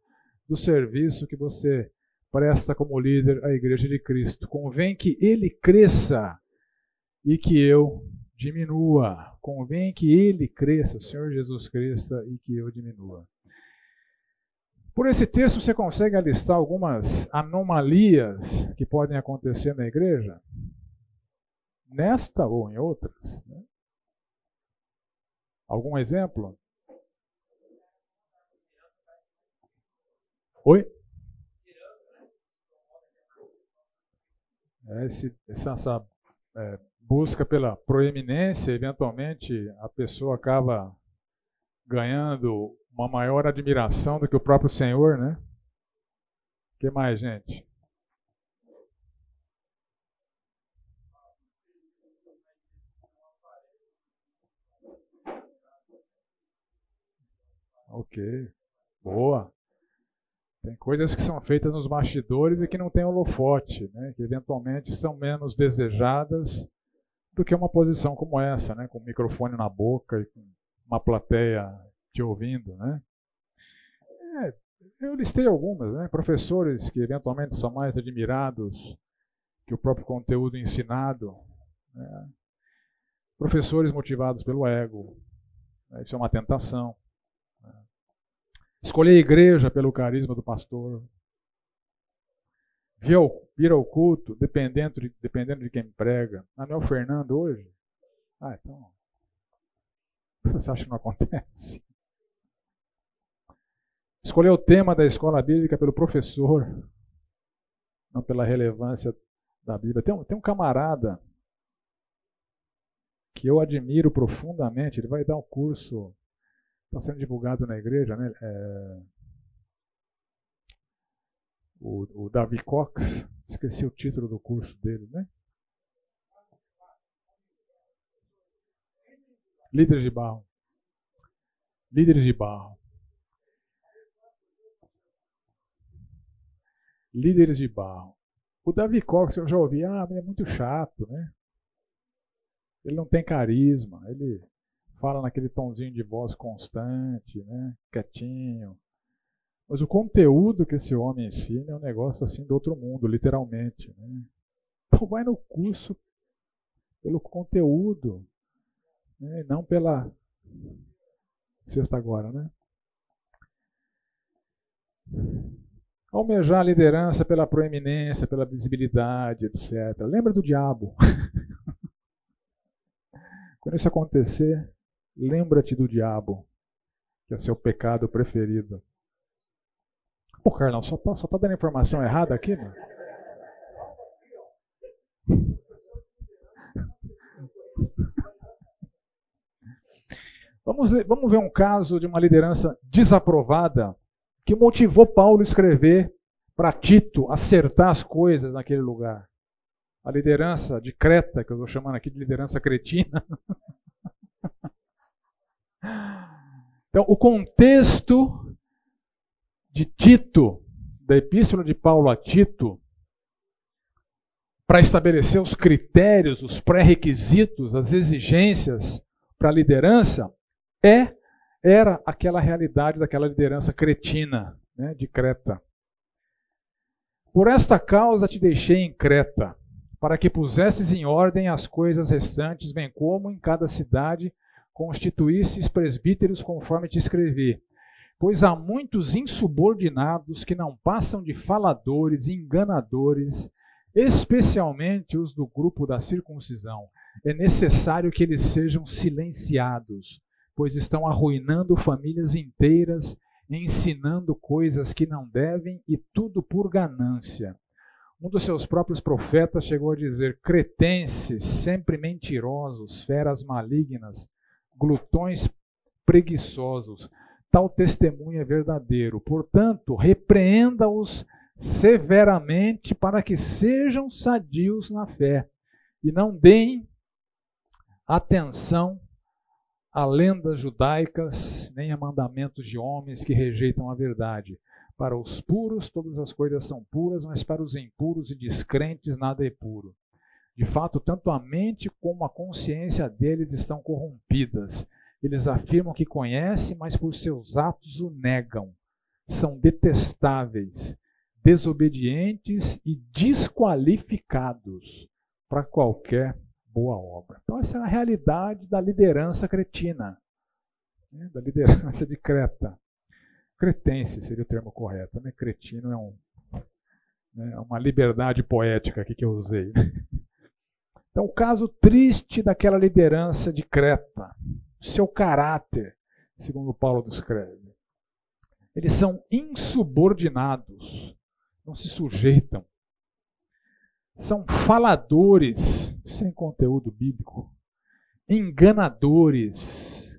do serviço que você presta como líder à Igreja de Cristo. Convém que ele cresça e que eu diminua. Convém que ele cresça, o Senhor Jesus cresça e que eu diminua. Por esse texto você consegue alistar algumas anomalias que podem acontecer na igreja? Nesta ou em outras? Né? Algum exemplo? Oi? Esse, essa, é, busca pela proeminência, eventualmente a pessoa acaba ganhando uma maior admiração do que o próprio Senhor, né? O que mais, gente? Ok, boa. Tem coisas que são feitas nos bastidores e que não tem holofote, né? que eventualmente são menos desejadas do que uma posição como essa, né? com o microfone na boca e com uma plateia te ouvindo. Né? É, eu listei algumas, né? professores que eventualmente são mais admirados que o próprio conteúdo ensinado, né? professores motivados pelo ego, né? isso é uma tentação. Né? Escolher a igreja pelo carisma do pastor, vir ao culto dependendo de, dependendo de quem prega. Ah, não é o Fernando hoje? Ah, então. Você acha que não acontece? Escolher o tema da escola bíblica pelo professor, não pela relevância da Bíblia. Tem um, tem um camarada que eu admiro profundamente, ele vai dar um curso, está sendo divulgado na igreja, né? É, o, o Davi Cox, esqueci o título do curso dele, né? Líderes de barro. Líderes de barro. Líderes de barro. O Davi Cox, eu já ouvi, ah, é muito chato, né? Ele não tem carisma, ele fala naquele tomzinho de voz constante, né? Quietinho. Mas o conteúdo que esse homem ensina é um negócio assim do outro mundo, literalmente. Né? Então vai no curso pelo conteúdo, né? não pela sexta agora, né? Almejar a liderança pela proeminência, pela visibilidade, etc. Lembra do diabo. Quando isso acontecer, lembra-te do diabo, que é seu pecado preferido. Pô, Carlão, só tá, só tá dando informação errada aqui, mano? Vamos, vamos ver um caso de uma liderança desaprovada que motivou Paulo a escrever para Tito acertar as coisas naquele lugar. A liderança de Creta, que eu estou chamando aqui de liderança cretina. Então, o contexto de Tito, da epístola de Paulo a Tito, para estabelecer os critérios, os pré-requisitos, as exigências para a liderança, é era aquela realidade daquela liderança cretina né, de Creta. Por esta causa te deixei em Creta, para que pusesses em ordem as coisas restantes, bem como em cada cidade constituísses presbíteros conforme te escrevi. Pois há muitos insubordinados que não passam de faladores e enganadores, especialmente os do grupo da circuncisão. É necessário que eles sejam silenciados pois estão arruinando famílias inteiras, ensinando coisas que não devem e tudo por ganância. Um dos seus próprios profetas chegou a dizer: cretenses, sempre mentirosos, feras malignas, glutões preguiçosos. Tal testemunho é verdadeiro. Portanto, repreenda-os severamente para que sejam sadios na fé e não deem atenção a lendas judaicas, nem a mandamentos de homens que rejeitam a verdade. Para os puros, todas as coisas são puras, mas para os impuros e descrentes, nada é puro. De fato, tanto a mente como a consciência deles estão corrompidas. Eles afirmam que conhecem, mas por seus atos o negam. São detestáveis, desobedientes e desqualificados para qualquer boa obra. Então, essa é a realidade da liderança cretina, né? da liderança de Creta. Cretense seria o termo correto, né? cretino é um, né? uma liberdade poética aqui que eu usei. Então, o caso triste daquela liderança de Creta, seu caráter, segundo Paulo descreve. Eles são insubordinados, não se sujeitam. São faladores sem conteúdo bíblico, enganadores,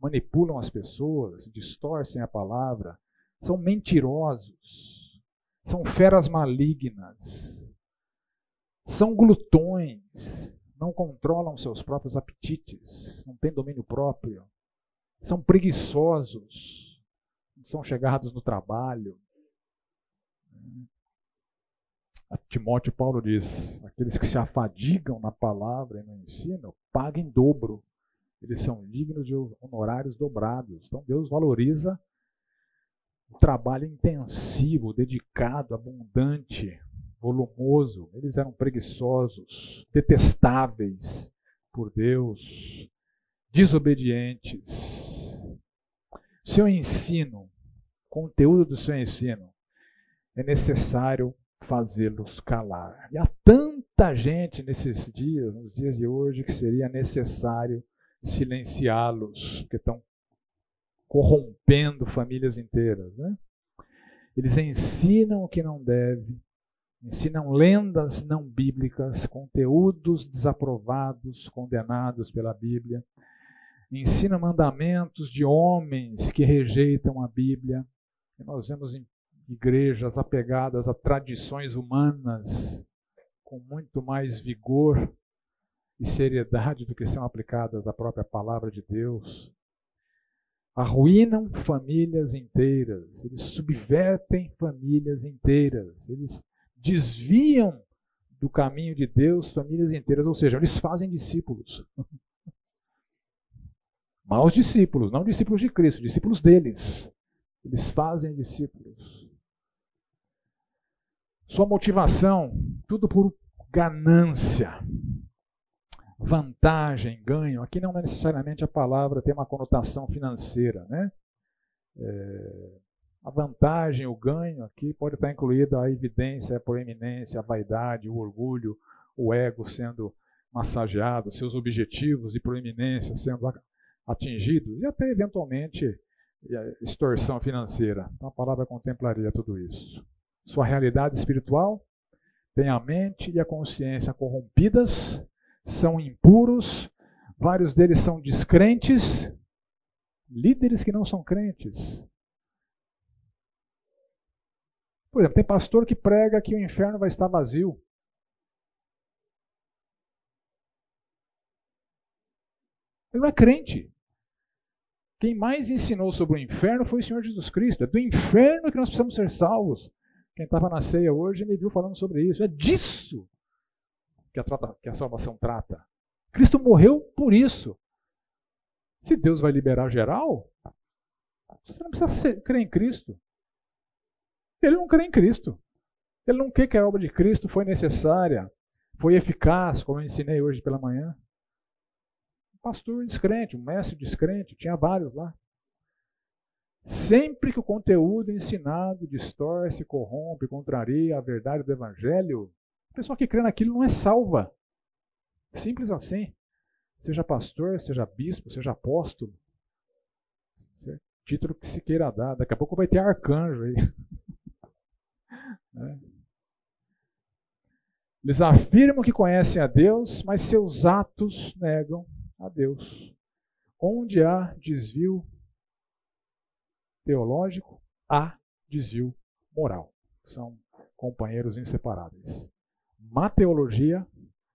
manipulam as pessoas, distorcem a palavra, são mentirosos, são feras malignas, são glutões, não controlam seus próprios apetites, não têm domínio próprio, são preguiçosos, não são chegados no trabalho, a Timóteo Paulo diz: aqueles que se afadigam na palavra e no ensino, paguem dobro. Eles são dignos de honorários dobrados. Então Deus valoriza o trabalho intensivo, dedicado, abundante, volumoso. Eles eram preguiçosos, detestáveis por Deus, desobedientes. Seu ensino, conteúdo do seu ensino, é necessário fazê-los calar. E há tanta gente nesses dias, nos dias de hoje, que seria necessário silenciá-los, que estão corrompendo famílias inteiras. Né? Eles ensinam o que não deve, ensinam lendas não bíblicas, conteúdos desaprovados, condenados pela Bíblia, ensinam mandamentos de homens que rejeitam a Bíblia. E nós vemos em igrejas apegadas a tradições humanas com muito mais vigor e seriedade do que são aplicadas à própria palavra de Deus. Arruinam famílias inteiras, eles subvertem famílias inteiras, eles desviam do caminho de Deus famílias inteiras, ou seja, eles fazem discípulos. Maus discípulos, não discípulos de Cristo, discípulos deles. Eles fazem discípulos. Sua motivação, tudo por ganância, vantagem, ganho. Aqui não é necessariamente a palavra tem uma conotação financeira, né? É, a vantagem, o ganho aqui pode estar incluída a evidência, a proeminência, a vaidade, o orgulho, o ego sendo massageado, seus objetivos de proeminência sendo atingidos e até eventualmente extorsão financeira. Então a palavra contemplaria tudo isso. Sua realidade espiritual tem a mente e a consciência corrompidas, são impuros, vários deles são descrentes, líderes que não são crentes. Por exemplo, tem pastor que prega que o inferno vai estar vazio. Ele não é crente. Quem mais ensinou sobre o inferno foi o Senhor Jesus Cristo. É do inferno que nós precisamos ser salvos. Quem estava na ceia hoje me viu falando sobre isso. É disso que a, trata, que a salvação trata. Cristo morreu por isso. Se Deus vai liberar geral, você não precisa crer em Cristo. Ele não crê em Cristo. Ele não quer que a obra de Cristo foi necessária, foi eficaz, como eu ensinei hoje pela manhã. Um pastor descrente, um mestre descrente, tinha vários lá. Sempre que o conteúdo ensinado distorce, corrompe, contraria a verdade do Evangelho, a pessoa que crê naquilo não é salva. Simples assim. Seja pastor, seja bispo, seja apóstolo. Título que se queira dar. Daqui a pouco vai ter arcanjo aí. É. Eles afirmam que conhecem a Deus, mas seus atos negam a Deus. Onde há desvio teológico, há desvio moral. São companheiros inseparáveis. Má teologia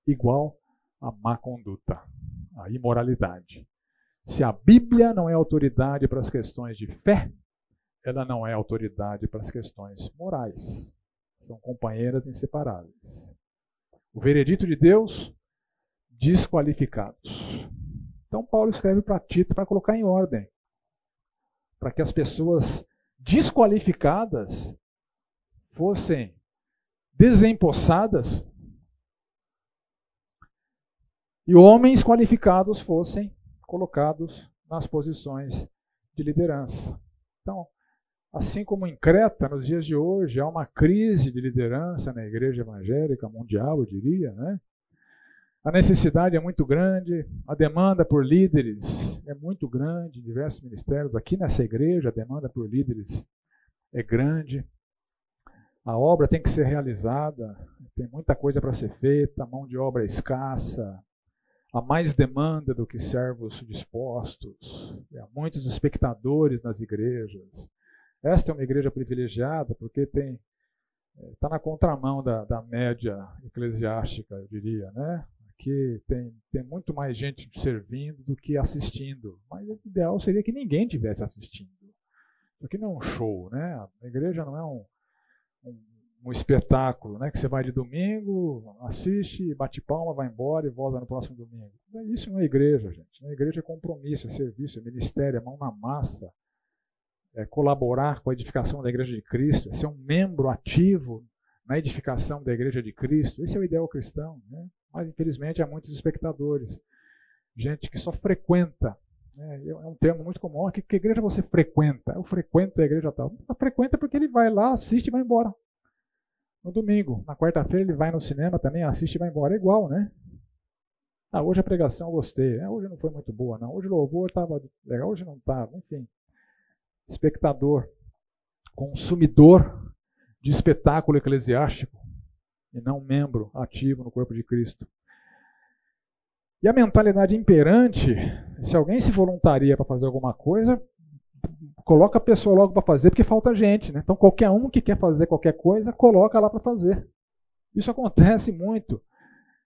igual a má conduta, a imoralidade. Se a Bíblia não é autoridade para as questões de fé, ela não é autoridade para as questões morais. São companheiras inseparáveis. O veredito de Deus, desqualificados. Então Paulo escreve para Tito para colocar em ordem, para que as pessoas desqualificadas fossem desempossadas e homens qualificados fossem colocados nas posições de liderança. Então, Assim como em Creta, nos dias de hoje, há uma crise de liderança na igreja evangélica mundial, eu diria, né? A necessidade é muito grande, a demanda por líderes é muito grande em diversos ministérios. Aqui nessa igreja, a demanda por líderes é grande. A obra tem que ser realizada, tem muita coisa para ser feita, a mão de obra é escassa, há mais demanda do que servos dispostos, há muitos espectadores nas igrejas. Esta é uma igreja privilegiada porque tem está eh, na contramão da, da média eclesiástica, eu diria, né? Aqui tem, tem muito mais gente servindo do que assistindo. Mas o ideal seria que ninguém tivesse assistindo. Isso aqui não é um show, né? A igreja não é um, um, um espetáculo, né? Que você vai de domingo, assiste, bate palma, vai embora e volta no próximo domingo. Isso não é igreja, gente. A igreja é compromisso, é serviço, é ministério, é mão na massa é, colaborar com a edificação da Igreja de Cristo, é ser um membro ativo na edificação da Igreja de Cristo. Esse é o ideal cristão. Né? Mas, infelizmente, há muitos espectadores, gente que só frequenta. Né? É um termo muito comum. Que, que igreja você frequenta? Eu frequento a igreja tal. Não frequenta porque ele vai lá, assiste e vai embora. No domingo, na quarta-feira, ele vai no cinema também, assiste e vai embora. É igual, né? Ah, hoje a pregação eu gostei. Ah, hoje não foi muito boa, não. Hoje o louvor estava legal, hoje não estava. Enfim espectador, consumidor de espetáculo eclesiástico e não membro ativo no corpo de Cristo. E a mentalidade imperante, se alguém se voluntaria para fazer alguma coisa, coloca a pessoa logo para fazer porque falta gente. Né? Então qualquer um que quer fazer qualquer coisa, coloca lá para fazer. Isso acontece muito.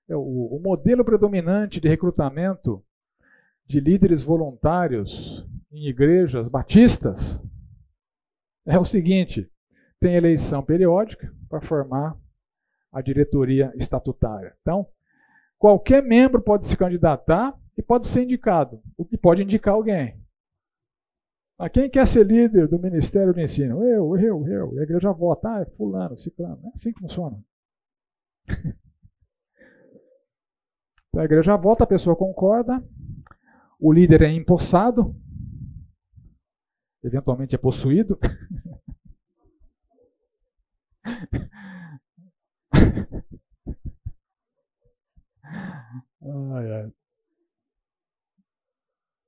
É, o, o modelo predominante de recrutamento de líderes voluntários em igrejas batistas é o seguinte: tem eleição periódica para formar a diretoria estatutária. Então, qualquer membro pode se candidatar e pode ser indicado, o que pode indicar alguém. Quem quer ser líder do Ministério do Ensino? Eu, eu, eu. E a igreja vota, ah, é fulano, ciclano. É assim que funciona. Então a igreja vota, a pessoa concorda, o líder é empossado, eventualmente é possuído.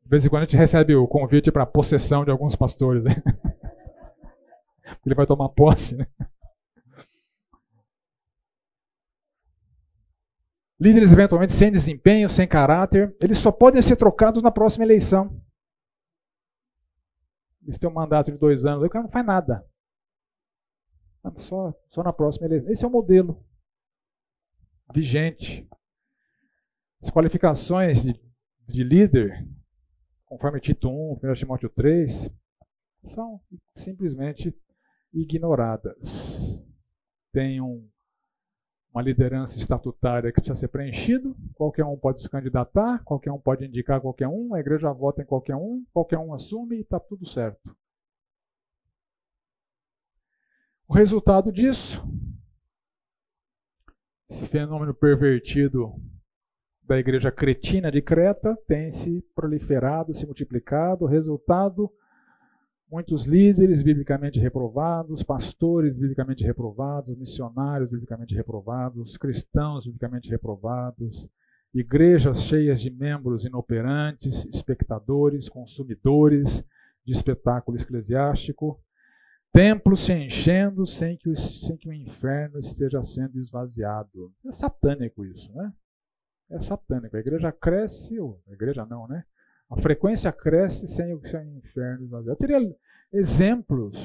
De vez em quando a gente recebe o convite para possessão de alguns pastores. Né? Ele vai tomar posse. Né? Líderes eventualmente sem desempenho, sem caráter, eles só podem ser trocados na próxima eleição. Eles têm um mandato de dois anos, o cara não faz nada. Só, só na próxima eleição. Esse é o modelo vigente. As qualificações de, de líder, conforme Tito 1, 1 Timóteo 3, são simplesmente ignoradas. Tem um uma liderança estatutária que precisa ser preenchido, qualquer um pode se candidatar, qualquer um pode indicar qualquer um, a igreja vota em qualquer um, qualquer um assume e está tudo certo. O resultado disso, esse fenômeno pervertido da igreja cretina de Creta tem se proliferado, se multiplicado, o resultado muitos líderes biblicamente reprovados, pastores biblicamente reprovados, missionários biblicamente reprovados, cristãos biblicamente reprovados, igrejas cheias de membros inoperantes, espectadores, consumidores de espetáculo eclesiástico, templos se enchendo sem que, o, sem que o inferno esteja sendo esvaziado. É satânico isso, né? É satânico. A igreja cresce, ou a igreja não, né? A frequência cresce sem o inferno esvaziado. Eu teria exemplos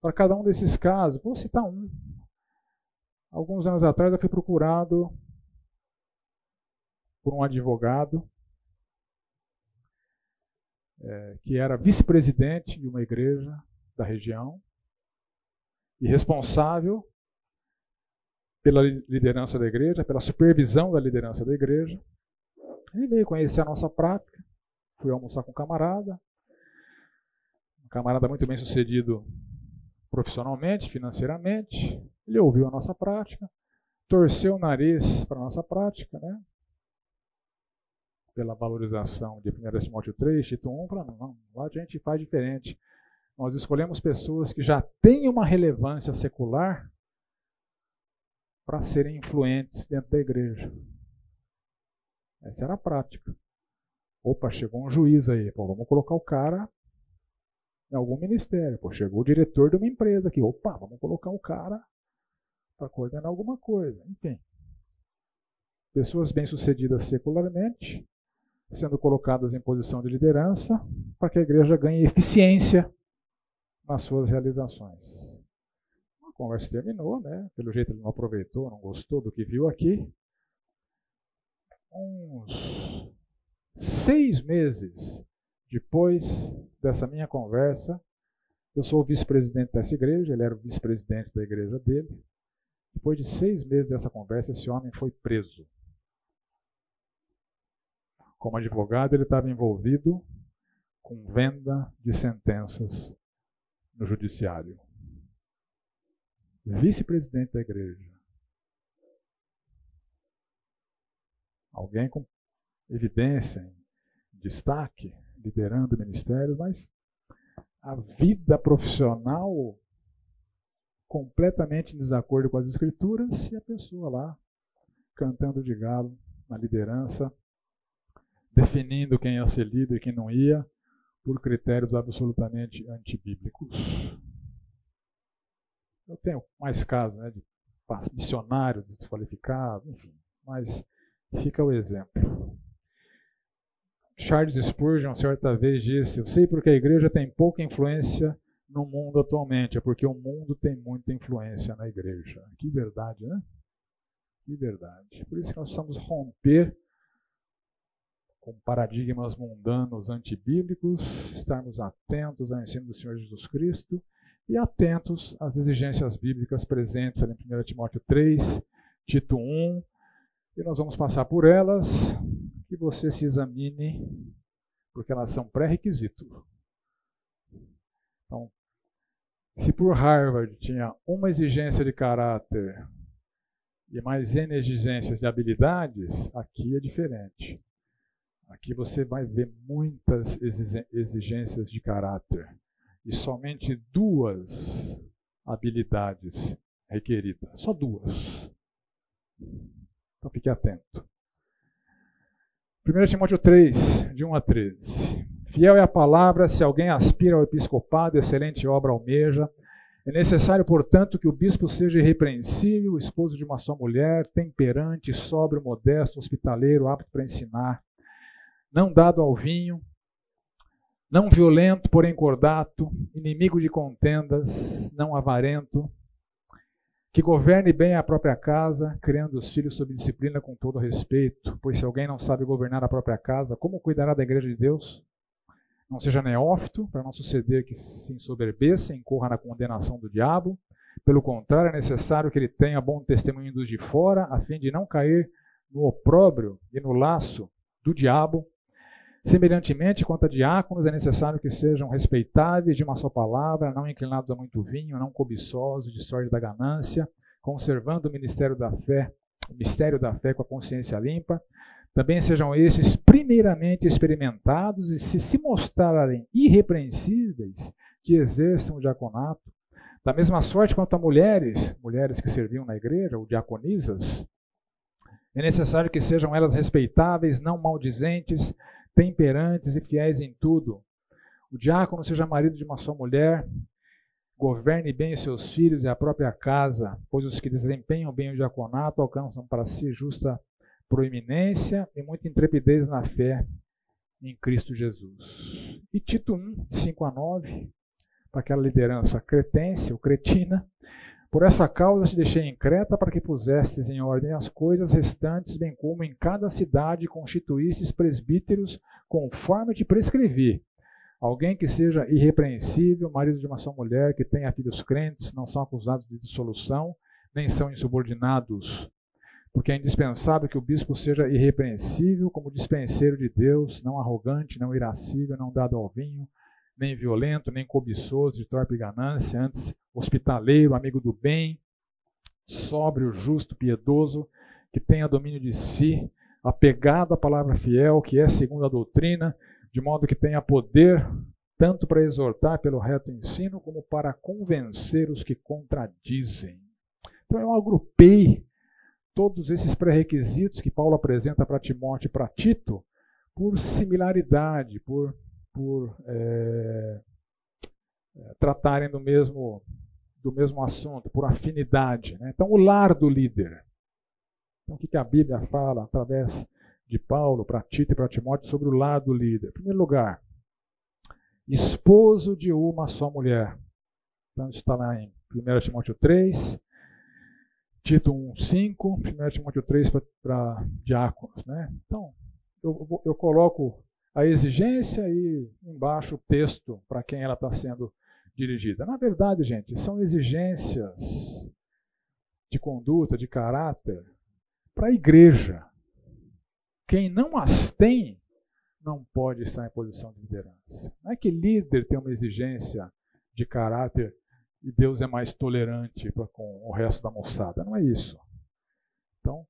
para cada um desses casos. Vou citar um. Alguns anos atrás eu fui procurado por um advogado é, que era vice-presidente de uma igreja da região e responsável pela liderança da igreja, pela supervisão da liderança da igreja. Ele veio conhecer a nossa prática, Fui almoçar com um camarada. Um camarada muito bem sucedido profissionalmente, financeiramente. Ele ouviu a nossa prática, torceu o nariz para a nossa prática, né? Pela valorização de 1 Timóteo 3, Tito 1, para não, lá a gente faz diferente. Nós escolhemos pessoas que já têm uma relevância secular para serem influentes dentro da igreja. Essa era a prática. Opa, chegou um juiz aí. Pô, vamos colocar o cara em algum ministério. Pô, chegou o diretor de uma empresa aqui. Opa, vamos colocar o cara para coordenar alguma coisa. Enfim. Pessoas bem-sucedidas secularmente sendo colocadas em posição de liderança para que a igreja ganhe eficiência nas suas realizações. A conversa terminou, né? Pelo jeito ele não aproveitou, não gostou do que viu aqui. Uns Seis meses depois dessa minha conversa, eu sou o vice-presidente dessa igreja, ele era o vice-presidente da igreja dele. Depois de seis meses dessa conversa, esse homem foi preso. Como advogado, ele estava envolvido com venda de sentenças no judiciário. Vice-presidente da igreja. Alguém com evidência, em destaque, liderando ministérios, mas a vida profissional completamente em desacordo com as escrituras e a pessoa lá cantando de galo na liderança, definindo quem ia ser líder e quem não ia, por critérios absolutamente antibíblicos. Eu tenho mais casos né, de missionários desqualificados, enfim, mas fica o exemplo. Charles Spurgeon certa vez disse: Eu sei porque a igreja tem pouca influência no mundo atualmente, é porque o mundo tem muita influência na igreja. Que verdade, né? Que verdade. Por isso que nós precisamos romper com paradigmas mundanos antibíblicos, estarmos atentos ao ensino do Senhor Jesus Cristo e atentos às exigências bíblicas presentes em 1 Timóteo 3, Tito 1, e nós vamos passar por elas que você se examine, porque elas são pré-requisito. Então, se por Harvard tinha uma exigência de caráter e mais N exigências de habilidades, aqui é diferente. Aqui você vai ver muitas exigências de caráter e somente duas habilidades requeridas. Só duas. Então fique atento. 1 Timóteo 3, de 1 a 13. Fiel é a palavra, se alguém aspira ao episcopado, excelente obra almeja. É necessário, portanto, que o bispo seja irrepreensível, esposo de uma só mulher, temperante, sóbrio, modesto, hospitaleiro, apto para ensinar, não dado ao vinho, não violento, porém cordato, inimigo de contendas, não avarento, que governe bem a própria casa, criando os filhos sob disciplina com todo respeito, pois se alguém não sabe governar a própria casa, como cuidará da igreja de Deus? Não seja neófito, para não suceder que se ensoberbeça, incorra na condenação do diabo. Pelo contrário, é necessário que ele tenha bom testemunho dos de fora, a fim de não cair no opróbrio e no laço do diabo. Semelhantemente, quanto a diáconos, é necessário que sejam respeitáveis de uma só palavra, não inclinados a muito vinho, não cobiçosos de sorte da ganância, conservando o ministério da fé, o mistério da fé com a consciência limpa. Também sejam esses primeiramente experimentados e se se mostrarem irrepreensíveis, que exerçam o diaconato. Da mesma sorte quanto a mulheres, mulheres que serviam na igreja, ou diaconisas, é necessário que sejam elas respeitáveis, não maldizentes, temperantes e fiéis em tudo. O diácono seja marido de uma só mulher, governe bem os seus filhos e a própria casa, pois os que desempenham bem o diaconato alcançam para si justa proeminência e muita intrepidez na fé em Cristo Jesus. E Tito 1, 5 a 9, para aquela liderança cretense ou cretina, por essa causa te deixei em Creta para que pusestes em ordem as coisas restantes, bem como em cada cidade constituístes presbíteros conforme te prescrevi. Alguém que seja irrepreensível, marido de uma só mulher, que tenha filhos crentes, não são acusados de dissolução, nem são insubordinados. Porque é indispensável que o bispo seja irrepreensível como dispenseiro de Deus, não arrogante, não irascível, não dado ao vinho, nem violento, nem cobiçoso de torpe ganância, antes hospitaleiro, amigo do bem, sóbrio, justo, piedoso, que tenha domínio de si, apegado à palavra fiel, que é segundo a doutrina, de modo que tenha poder tanto para exortar pelo reto ensino, como para convencer os que contradizem. Então eu agrupei todos esses pré-requisitos que Paulo apresenta para Timóteo e para Tito por similaridade, por por é, tratarem do mesmo, do mesmo assunto, por afinidade. Né? Então, o lar do líder. Então, o que a Bíblia fala através de Paulo para Tito e para Timóteo sobre o lar do líder? Em primeiro lugar, esposo de uma só mulher. Então, está lá em 1 Timóteo 3, Tito 1, 5, 1 Timóteo 3 para diáconos. Né? Então, eu, eu coloco a exigência e embaixo o texto para quem ela está sendo dirigida. Na verdade, gente, são exigências de conduta, de caráter para a igreja. Quem não as tem não pode estar em posição de liderança. Não é que líder tem uma exigência de caráter e Deus é mais tolerante com o resto da moçada. Não é isso. Então,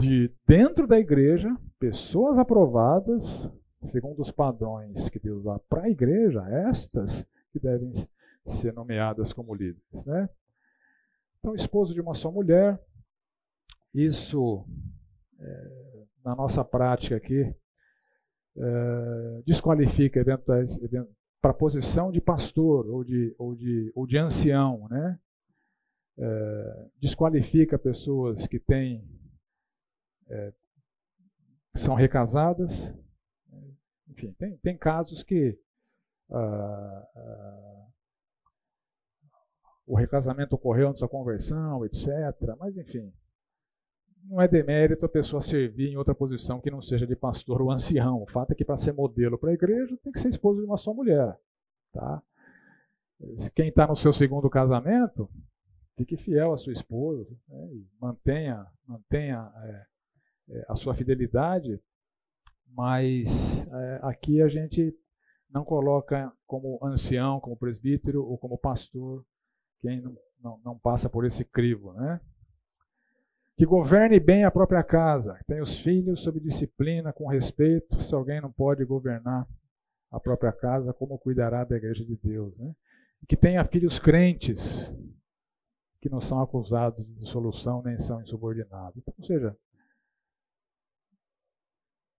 de dentro da igreja, pessoas aprovadas segundo os padrões que Deus dá para a igreja, estas que devem ser nomeadas como líderes. Né? Então, esposo de uma só mulher, isso, é, na nossa prática aqui, é, desqualifica eventuais, para a posição de pastor ou de, ou de, ou de ancião, né? É, desqualifica pessoas que têm é, são recasadas, enfim, tem, tem casos que ah, ah, o recasamento ocorreu antes da conversão, etc. Mas, enfim, não é demérito a pessoa servir em outra posição que não seja de pastor ou ancião. O fato é que para ser modelo para a igreja tem que ser esposo de uma só mulher. Tá? Quem está no seu segundo casamento, fique fiel à sua esposa, né? mantenha, mantenha é, é, a sua fidelidade mas é, aqui a gente não coloca como ancião, como presbítero ou como pastor quem não, não, não passa por esse crivo, né? Que governe bem a própria casa, que tenha os filhos sob disciplina, com respeito. Se alguém não pode governar a própria casa, como cuidará da igreja de Deus, né? que tenha filhos crentes, que não são acusados de dissolução nem são insubordinados. Ou seja,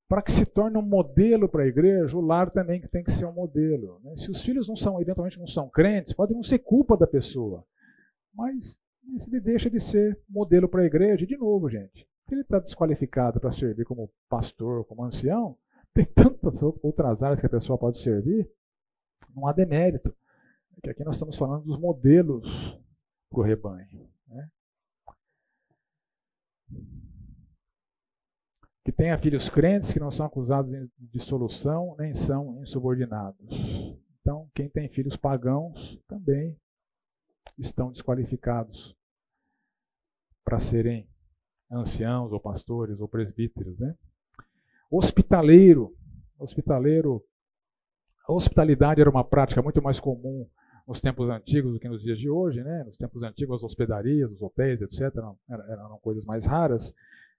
para que se torne um modelo para a igreja, o lar também tem que ser um modelo. Né? Se os filhos não são, eventualmente não são crentes, pode não ser culpa da pessoa, mas ele deixa de ser modelo para a igreja, de novo, gente, ele está desqualificado para servir como pastor, como ancião, tem tantas outras áreas que a pessoa pode servir, não há demérito. Que aqui nós estamos falando dos modelos para o rebanho. Né? Que tenha filhos crentes que não são acusados de dissolução, nem são insubordinados. Então, quem tem filhos pagãos também estão desqualificados para serem anciãos ou pastores ou presbíteros, né? Hospitaleiro, hospitaleiro, a hospitalidade era uma prática muito mais comum nos tempos antigos do que nos dias de hoje, né? Nos tempos antigos, as hospedarias, os hotéis, etc., eram, eram coisas mais raras.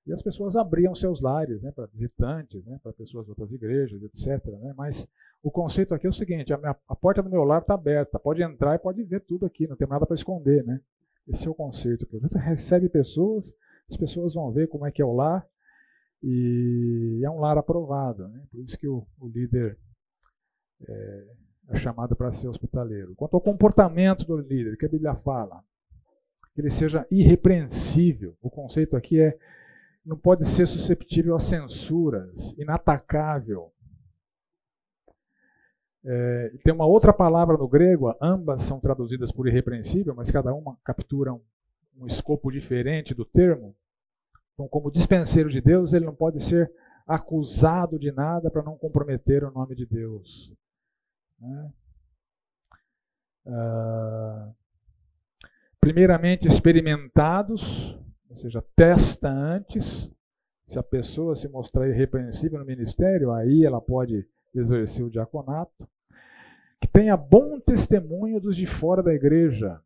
E as pessoas abriam seus lares né, para visitantes, né, para pessoas de outras igrejas, etc. Né? Mas o conceito aqui é o seguinte: a, minha, a porta do meu lar está aberta, pode entrar e pode ver tudo aqui, não tem nada para esconder. Né? Esse é o conceito. Você recebe pessoas, as pessoas vão ver como é que é o lar, e é um lar aprovado. Né? Por isso que o, o líder é, é chamado para ser hospitaleiro. Quanto ao comportamento do líder, que a Bíblia fala, que ele seja irrepreensível. O conceito aqui é não pode ser susceptível a censuras, inatacável. É, tem uma outra palavra no grego, ambas são traduzidas por irrepreensível, mas cada uma captura um, um escopo diferente do termo. Então, como dispenseiro de Deus, ele não pode ser acusado de nada para não comprometer o nome de Deus. Né? Ah, primeiramente experimentados, ou seja, testa antes. Se a pessoa se mostrar irrepreensível no ministério, aí ela pode exercer o diaconato. Que tenha bom testemunho dos de fora da igreja.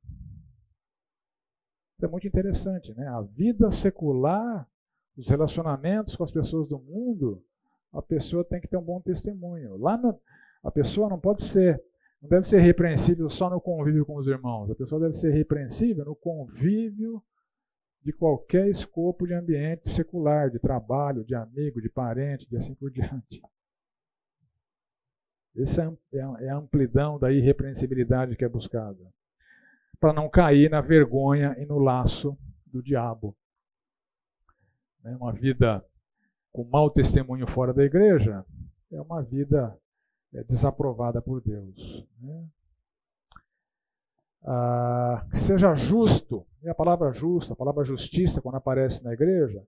É muito interessante, né? A vida secular, os relacionamentos com as pessoas do mundo, a pessoa tem que ter um bom testemunho. Lá no, a pessoa não pode ser, não deve ser repreensível só no convívio com os irmãos. A pessoa deve ser repreensível no convívio de qualquer escopo de ambiente secular, de trabalho, de amigo, de parente, de assim por diante. Essa é, é, é a amplidão da irrepreensibilidade que é buscada. Para não cair na vergonha e no laço do diabo. Né, uma vida com mau testemunho fora da igreja é uma vida é, desaprovada por Deus. Ah, que seja justo. E a palavra justa, a palavra justiça, quando aparece na igreja,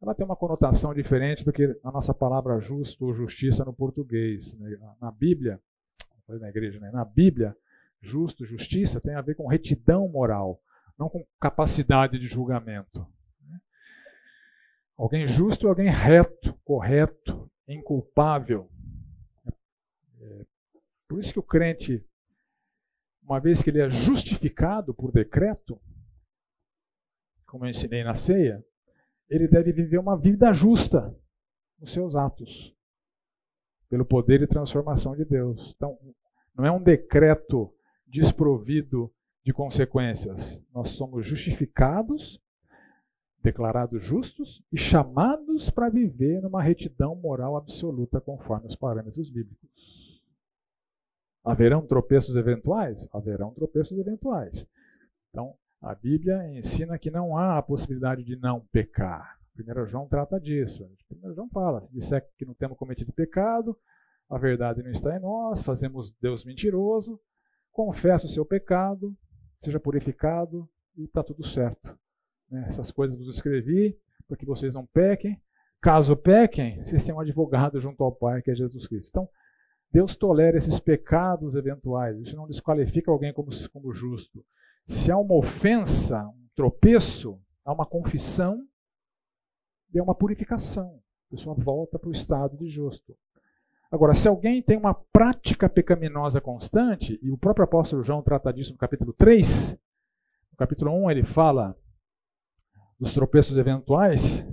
ela tem uma conotação diferente do que a nossa palavra justo ou justiça no português. Né? Na Bíblia, na igreja, né? na Bíblia, justo, justiça tem a ver com retidão moral, não com capacidade de julgamento. Né? Alguém justo é alguém reto, correto, inculpável. É, por isso que o crente uma vez que ele é justificado por decreto, como eu ensinei na ceia, ele deve viver uma vida justa nos seus atos, pelo poder e transformação de Deus. Então, não é um decreto desprovido de consequências. Nós somos justificados, declarados justos e chamados para viver numa retidão moral absoluta conforme os parâmetros bíblicos. Haverão tropeços eventuais? Haverão tropeços eventuais. Então, a Bíblia ensina que não há a possibilidade de não pecar. 1 João trata disso. 1 João fala: se disser que não temos cometido pecado, a verdade não está em nós, fazemos Deus mentiroso, confessa o seu pecado, seja purificado e está tudo certo. Né? Essas coisas vos escrevi para que vocês não pequem. Caso pequem, vocês têm um advogado junto ao Pai, que é Jesus Cristo. Então, Deus tolera esses pecados eventuais. Isso não desqualifica alguém como, como justo. Se há uma ofensa, um tropeço, há uma confissão e há uma purificação. A pessoa volta para o estado de justo. Agora, se alguém tem uma prática pecaminosa constante, e o próprio apóstolo João trata disso no capítulo 3, no capítulo 1 ele fala dos tropeços eventuais,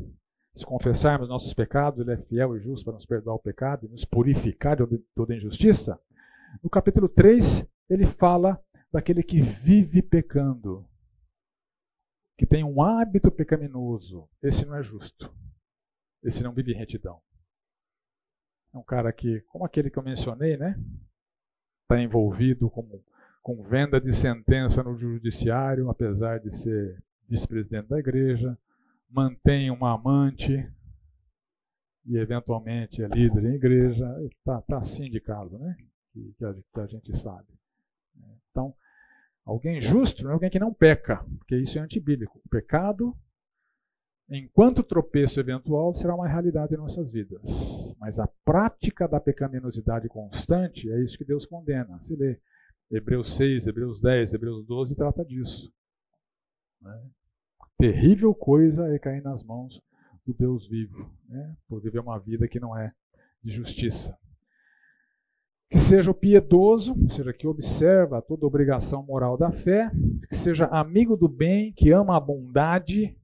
se confessarmos nossos pecados, Ele é fiel e justo para nos perdoar o pecado e nos purificar de toda injustiça. No capítulo 3, ele fala daquele que vive pecando, que tem um hábito pecaminoso. Esse não é justo. Esse não vive em retidão. É um cara que, como aquele que eu mencionei, né? Está envolvido com, com venda de sentença no judiciário, apesar de ser vice-presidente da igreja, mantém uma amante e eventualmente é líder em igreja, está tá assim de caso, né? Que, que, a, que a gente sabe. Então, alguém justo é alguém que não peca, porque isso é antibíblico. O pecado, enquanto tropeço eventual, será uma realidade em nossas vidas. Mas a prática da pecaminosidade constante é isso que Deus condena. Se lê Hebreus 6, Hebreus 10, Hebreus 12, trata disso. Né? Terrível coisa é cair nas mãos do Deus vivo, né? por viver uma vida que não é de justiça. Que seja o piedoso, ou seja, que observa toda obrigação moral da fé, que seja amigo do bem, que ama a bondade,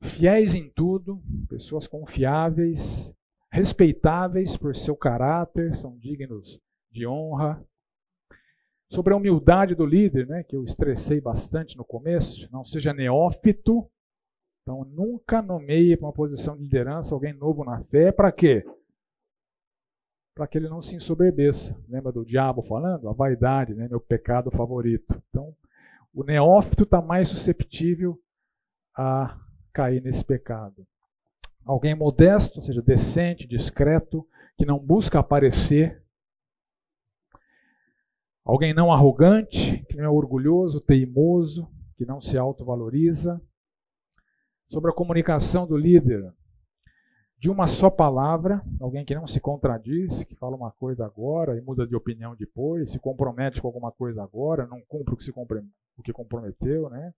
fiéis em tudo, pessoas confiáveis, respeitáveis por seu caráter, são dignos de honra, sobre a humildade do líder, né, que eu estressei bastante no começo, não seja neófito. Então, nunca nomeie para uma posição de liderança alguém novo na fé. Para quê? Para que ele não se ensoberbeça. Lembra do diabo falando? A vaidade, né, meu pecado favorito. Então, o neófito está mais susceptível a cair nesse pecado. Alguém modesto, ou seja, decente, discreto, que não busca aparecer, Alguém não arrogante, que não é orgulhoso, teimoso, que não se autovaloriza. Sobre a comunicação do líder, de uma só palavra, alguém que não se contradiz, que fala uma coisa agora e muda de opinião depois, se compromete com alguma coisa agora, não cumpre o que, se o que comprometeu, né?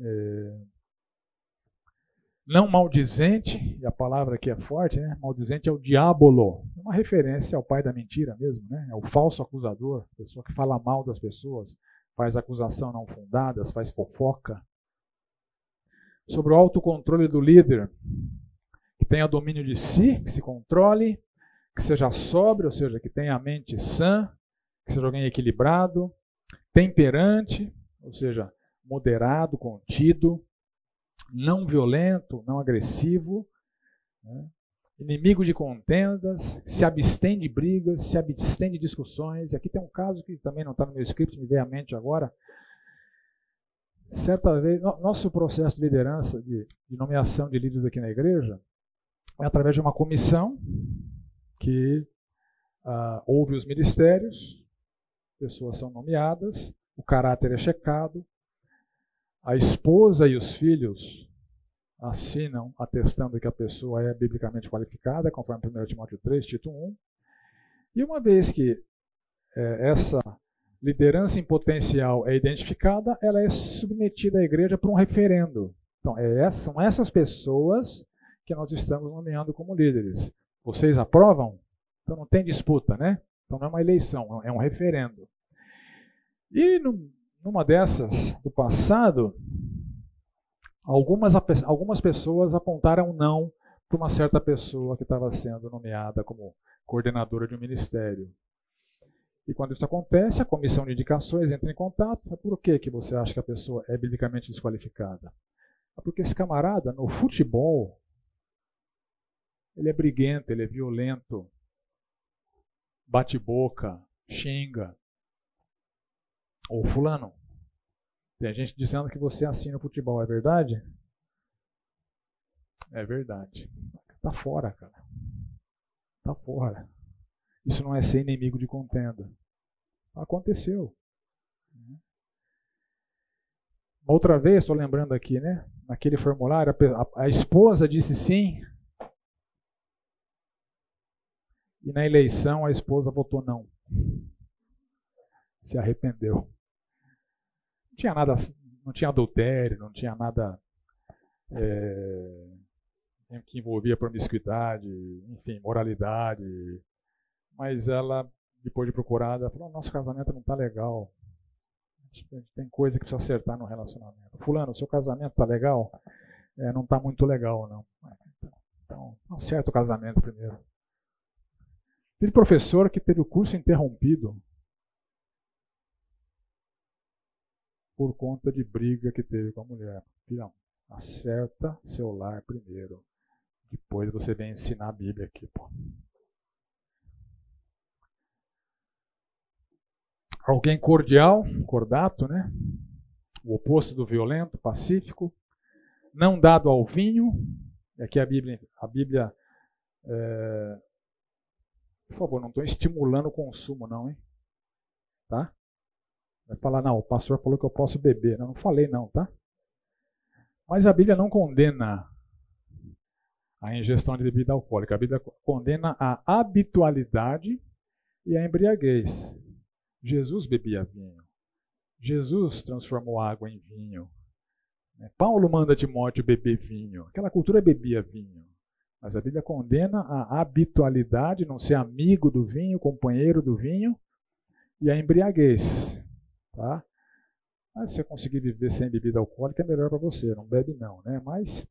É, não maldizente, e a palavra aqui é forte, né? Maldizente é o diabolo. É uma referência ao pai da mentira mesmo, né? É o falso acusador, pessoa que fala mal das pessoas, faz acusação não fundadas, faz fofoca. Sobre o autocontrole do líder, que tenha domínio de si, que se controle, que seja sóbrio, ou seja, que tenha a mente sã, que seja alguém equilibrado, temperante, ou seja, moderado, contido, não violento, não agressivo, né? inimigo de contendas, se abstém de brigas, se abstém de discussões. Aqui tem um caso que também não está no meu script, me veio à mente agora. Certa vez, nosso processo de liderança, de, de nomeação de líderes aqui na igreja, é através de uma comissão que uh, ouve os ministérios, pessoas são nomeadas, o caráter é checado, a esposa e os filhos assinam atestando que a pessoa é biblicamente qualificada, conforme 1 Timóteo 3, Tito 1. E uma vez que é, essa liderança em potencial é identificada, ela é submetida à igreja por um referendo. Então, é são essas pessoas que nós estamos nomeando como líderes. Vocês aprovam? Então não tem disputa, né? Então não é uma eleição, é um referendo. E no, numa dessas do passado, algumas, algumas pessoas apontaram não para uma certa pessoa que estava sendo nomeada como coordenadora de um ministério. E quando isso acontece, a comissão de indicações entra em contato. Por que, que você acha que a pessoa é biblicamente desqualificada? É porque esse camarada, no futebol, ele é briguento, ele é violento, bate boca, xinga, Ô fulano, tem gente dizendo que você assina o futebol, é verdade? É verdade. Tá fora, cara. Tá fora. Isso não é ser inimigo de contenda. Aconteceu. outra vez, estou lembrando aqui, né? Naquele formulário, a, a esposa disse sim. E na eleição a esposa votou não. Se arrependeu tinha nada, não tinha adultério, não tinha nada é, que envolvia promiscuidade, enfim, moralidade. Mas ela, depois de procurada, falou: nosso casamento não está legal. Tem coisa que precisa acertar no relacionamento. Fulano, seu casamento está legal? É, não está muito legal, não. Então, acerta o casamento primeiro. Teve professor que teve o curso interrompido por conta de briga que teve com a mulher. Filhão, acerta seu lar primeiro. Depois você vem ensinar a Bíblia aqui, pô. Alguém cordial, cordato, né? O oposto do violento, pacífico. Não dado ao vinho. Aqui a Bíblia, a Bíblia é... por favor, não estou estimulando o consumo, não, hein? Tá? Vai falar, não, o pastor falou que eu posso beber. Não, não falei, não, tá? Mas a Bíblia não condena a ingestão de bebida alcoólica. A Bíblia condena a habitualidade e a embriaguez. Jesus bebia vinho. Jesus transformou água em vinho. Né? Paulo manda Timóteo beber vinho. Aquela cultura bebia vinho. Mas a Bíblia condena a habitualidade, não ser amigo do vinho, companheiro do vinho, e a embriaguez. Tá? Mas se você conseguir viver sem bebida alcoólica, é melhor para você. Não bebe não, né? Mas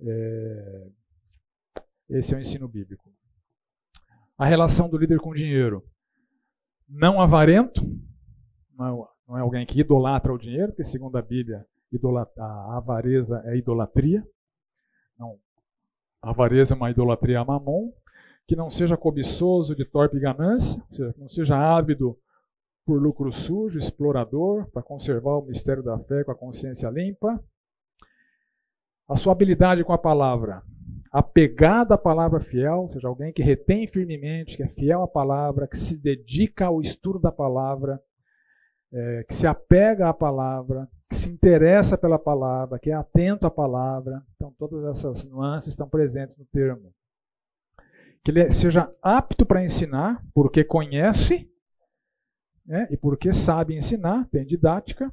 é... esse é o ensino bíblico. A relação do líder com o dinheiro não avarento, não é alguém que idolatra o dinheiro, porque segundo a Bíblia, a avareza é idolatria. Não, a avareza é uma idolatria a mamon, que não seja cobiçoso de torpe ganância, ou seja, que não seja ávido por lucro sujo, explorador, para conservar o mistério da fé com a consciência limpa. A sua habilidade com a palavra, apegado à palavra fiel, ou seja, alguém que retém firmemente, que é fiel à palavra, que se dedica ao estudo da palavra, é, que se apega à palavra, que se interessa pela palavra, que é atento à palavra. Então, todas essas nuances estão presentes no termo. Que ele seja apto para ensinar, porque conhece né, e porque sabe ensinar, tem didática.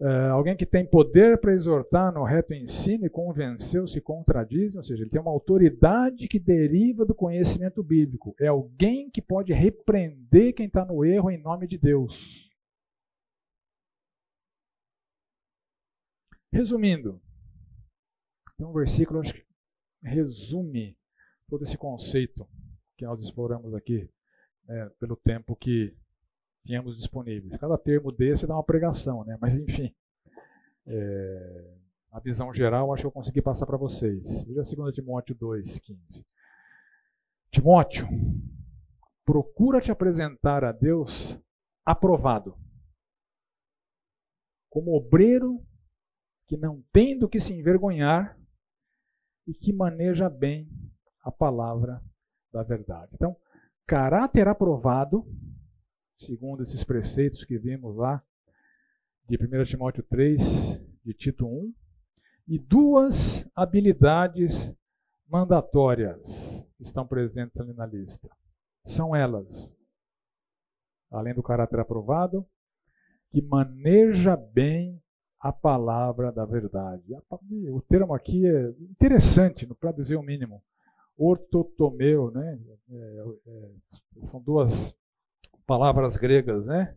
Uh, alguém que tem poder para exortar no reto ensino e convencer se contradizem, ou seja, ele tem uma autoridade que deriva do conhecimento bíblico. É alguém que pode repreender quem está no erro em nome de Deus. Resumindo, tem um versículo que resume todo esse conceito que nós exploramos aqui, né, pelo tempo que tínhamos disponíveis. Cada termo desse dá uma pregação, né? mas enfim. É, a visão geral acho que eu consegui passar para vocês. Veja 2 Timóteo 2,15. Timóteo, procura te apresentar a Deus aprovado, como obreiro que não tem do que se envergonhar e que maneja bem a palavra da verdade. Então, caráter aprovado segundo esses preceitos que vimos lá de 1 Timóteo 3, de Tito 1, e duas habilidades mandatórias estão presentes ali na lista. São elas, além do caráter aprovado, que maneja bem a palavra da verdade. O termo aqui é interessante, para dizer o mínimo. Ortotomeu, né? É, é, são duas palavras gregas, né?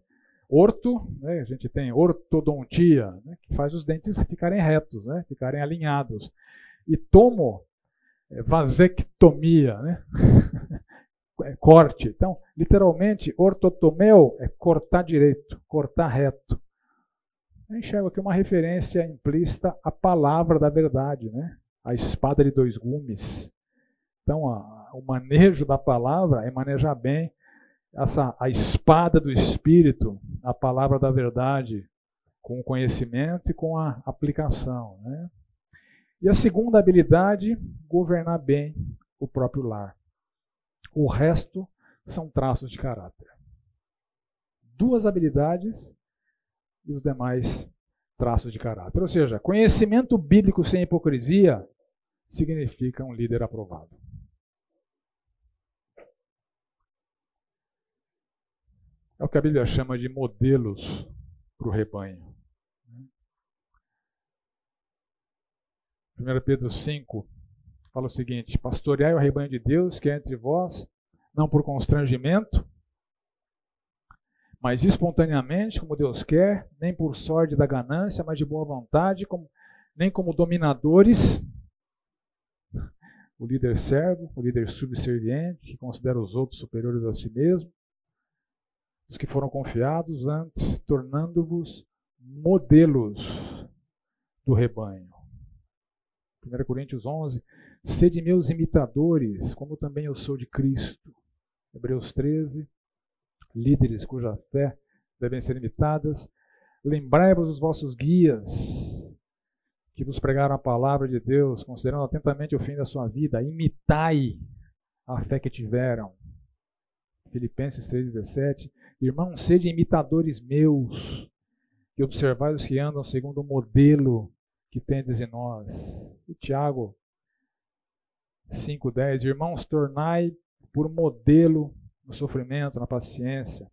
Orto, né? a gente tem ortodontia, né? que faz os dentes ficarem retos, né? ficarem alinhados. E tomo, é vasectomia, né? é corte. Então, literalmente, ortotomeu é cortar direito, cortar reto. Eu enxergo aqui uma referência implícita à palavra da verdade, né? a espada de dois gumes. Então, a, o manejo da palavra é manejar bem essa a espada do espírito, a palavra da verdade, com o conhecimento e com a aplicação, né? E a segunda habilidade, governar bem o próprio lar. O resto são traços de caráter. Duas habilidades e os demais traços de caráter. Ou seja, conhecimento bíblico sem hipocrisia significa um líder aprovado. É o que a Bíblia chama de modelos para o rebanho. 1 Pedro 5 fala o seguinte: Pastoreai o rebanho de Deus que é entre vós, não por constrangimento, mas espontaneamente, como Deus quer, nem por sorte da ganância, mas de boa vontade, como, nem como dominadores. O líder servo, o líder subserviente, que considera os outros superiores a si mesmo, os que foram confiados antes, tornando-vos modelos do rebanho. 1 Coríntios 11, sede meus imitadores, como também eu sou de Cristo. Hebreus 13, líderes cuja fé devem ser imitadas. Lembrai-vos dos vossos guias, que vos pregaram a palavra de Deus, considerando atentamente o fim da sua vida. Imitai a fé que tiveram. Filipenses 3,17. Irmãos, sede imitadores meus, e observai os que andam segundo o modelo que tendes em nós. E Tiago 5,10. Irmãos, tornai por modelo no sofrimento, na paciência.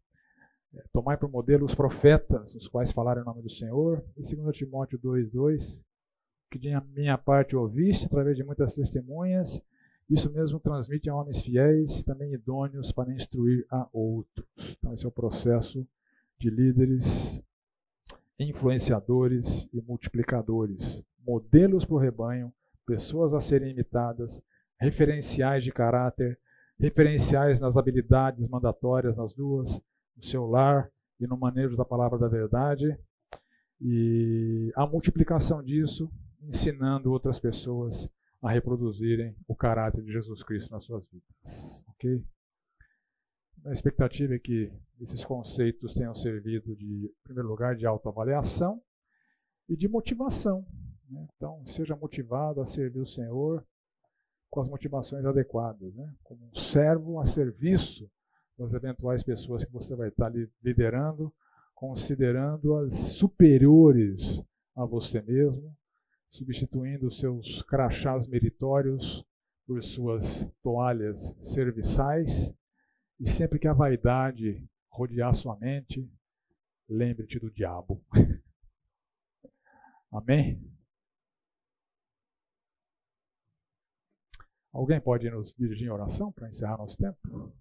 É, tomai por modelo os profetas, os quais falaram em nome do Senhor. E 2 Timóteo 2,2. Que de minha parte ouviste, através de muitas testemunhas, isso mesmo transmite a homens fiéis, também idôneos para instruir a outros. Então, esse é o processo de líderes, influenciadores e multiplicadores. Modelos para o rebanho, pessoas a serem imitadas, referenciais de caráter, referenciais nas habilidades mandatórias nas duas, no seu lar e no manejo da palavra da verdade. E a multiplicação disso, ensinando outras pessoas a reproduzirem o caráter de Jesus Cristo nas suas vidas. Ok? A expectativa é que esses conceitos tenham servido de, em primeiro lugar, de autoavaliação e de motivação. Né? Então, seja motivado a servir o Senhor com as motivações adequadas, né? como um servo a serviço das eventuais pessoas que você vai estar liderando, considerando-as superiores a você mesmo substituindo seus crachás meritórios por suas toalhas serviçais, e sempre que a vaidade rodear sua mente, lembre-te do diabo. Amém? Alguém pode nos dirigir em oração para encerrar nosso tempo?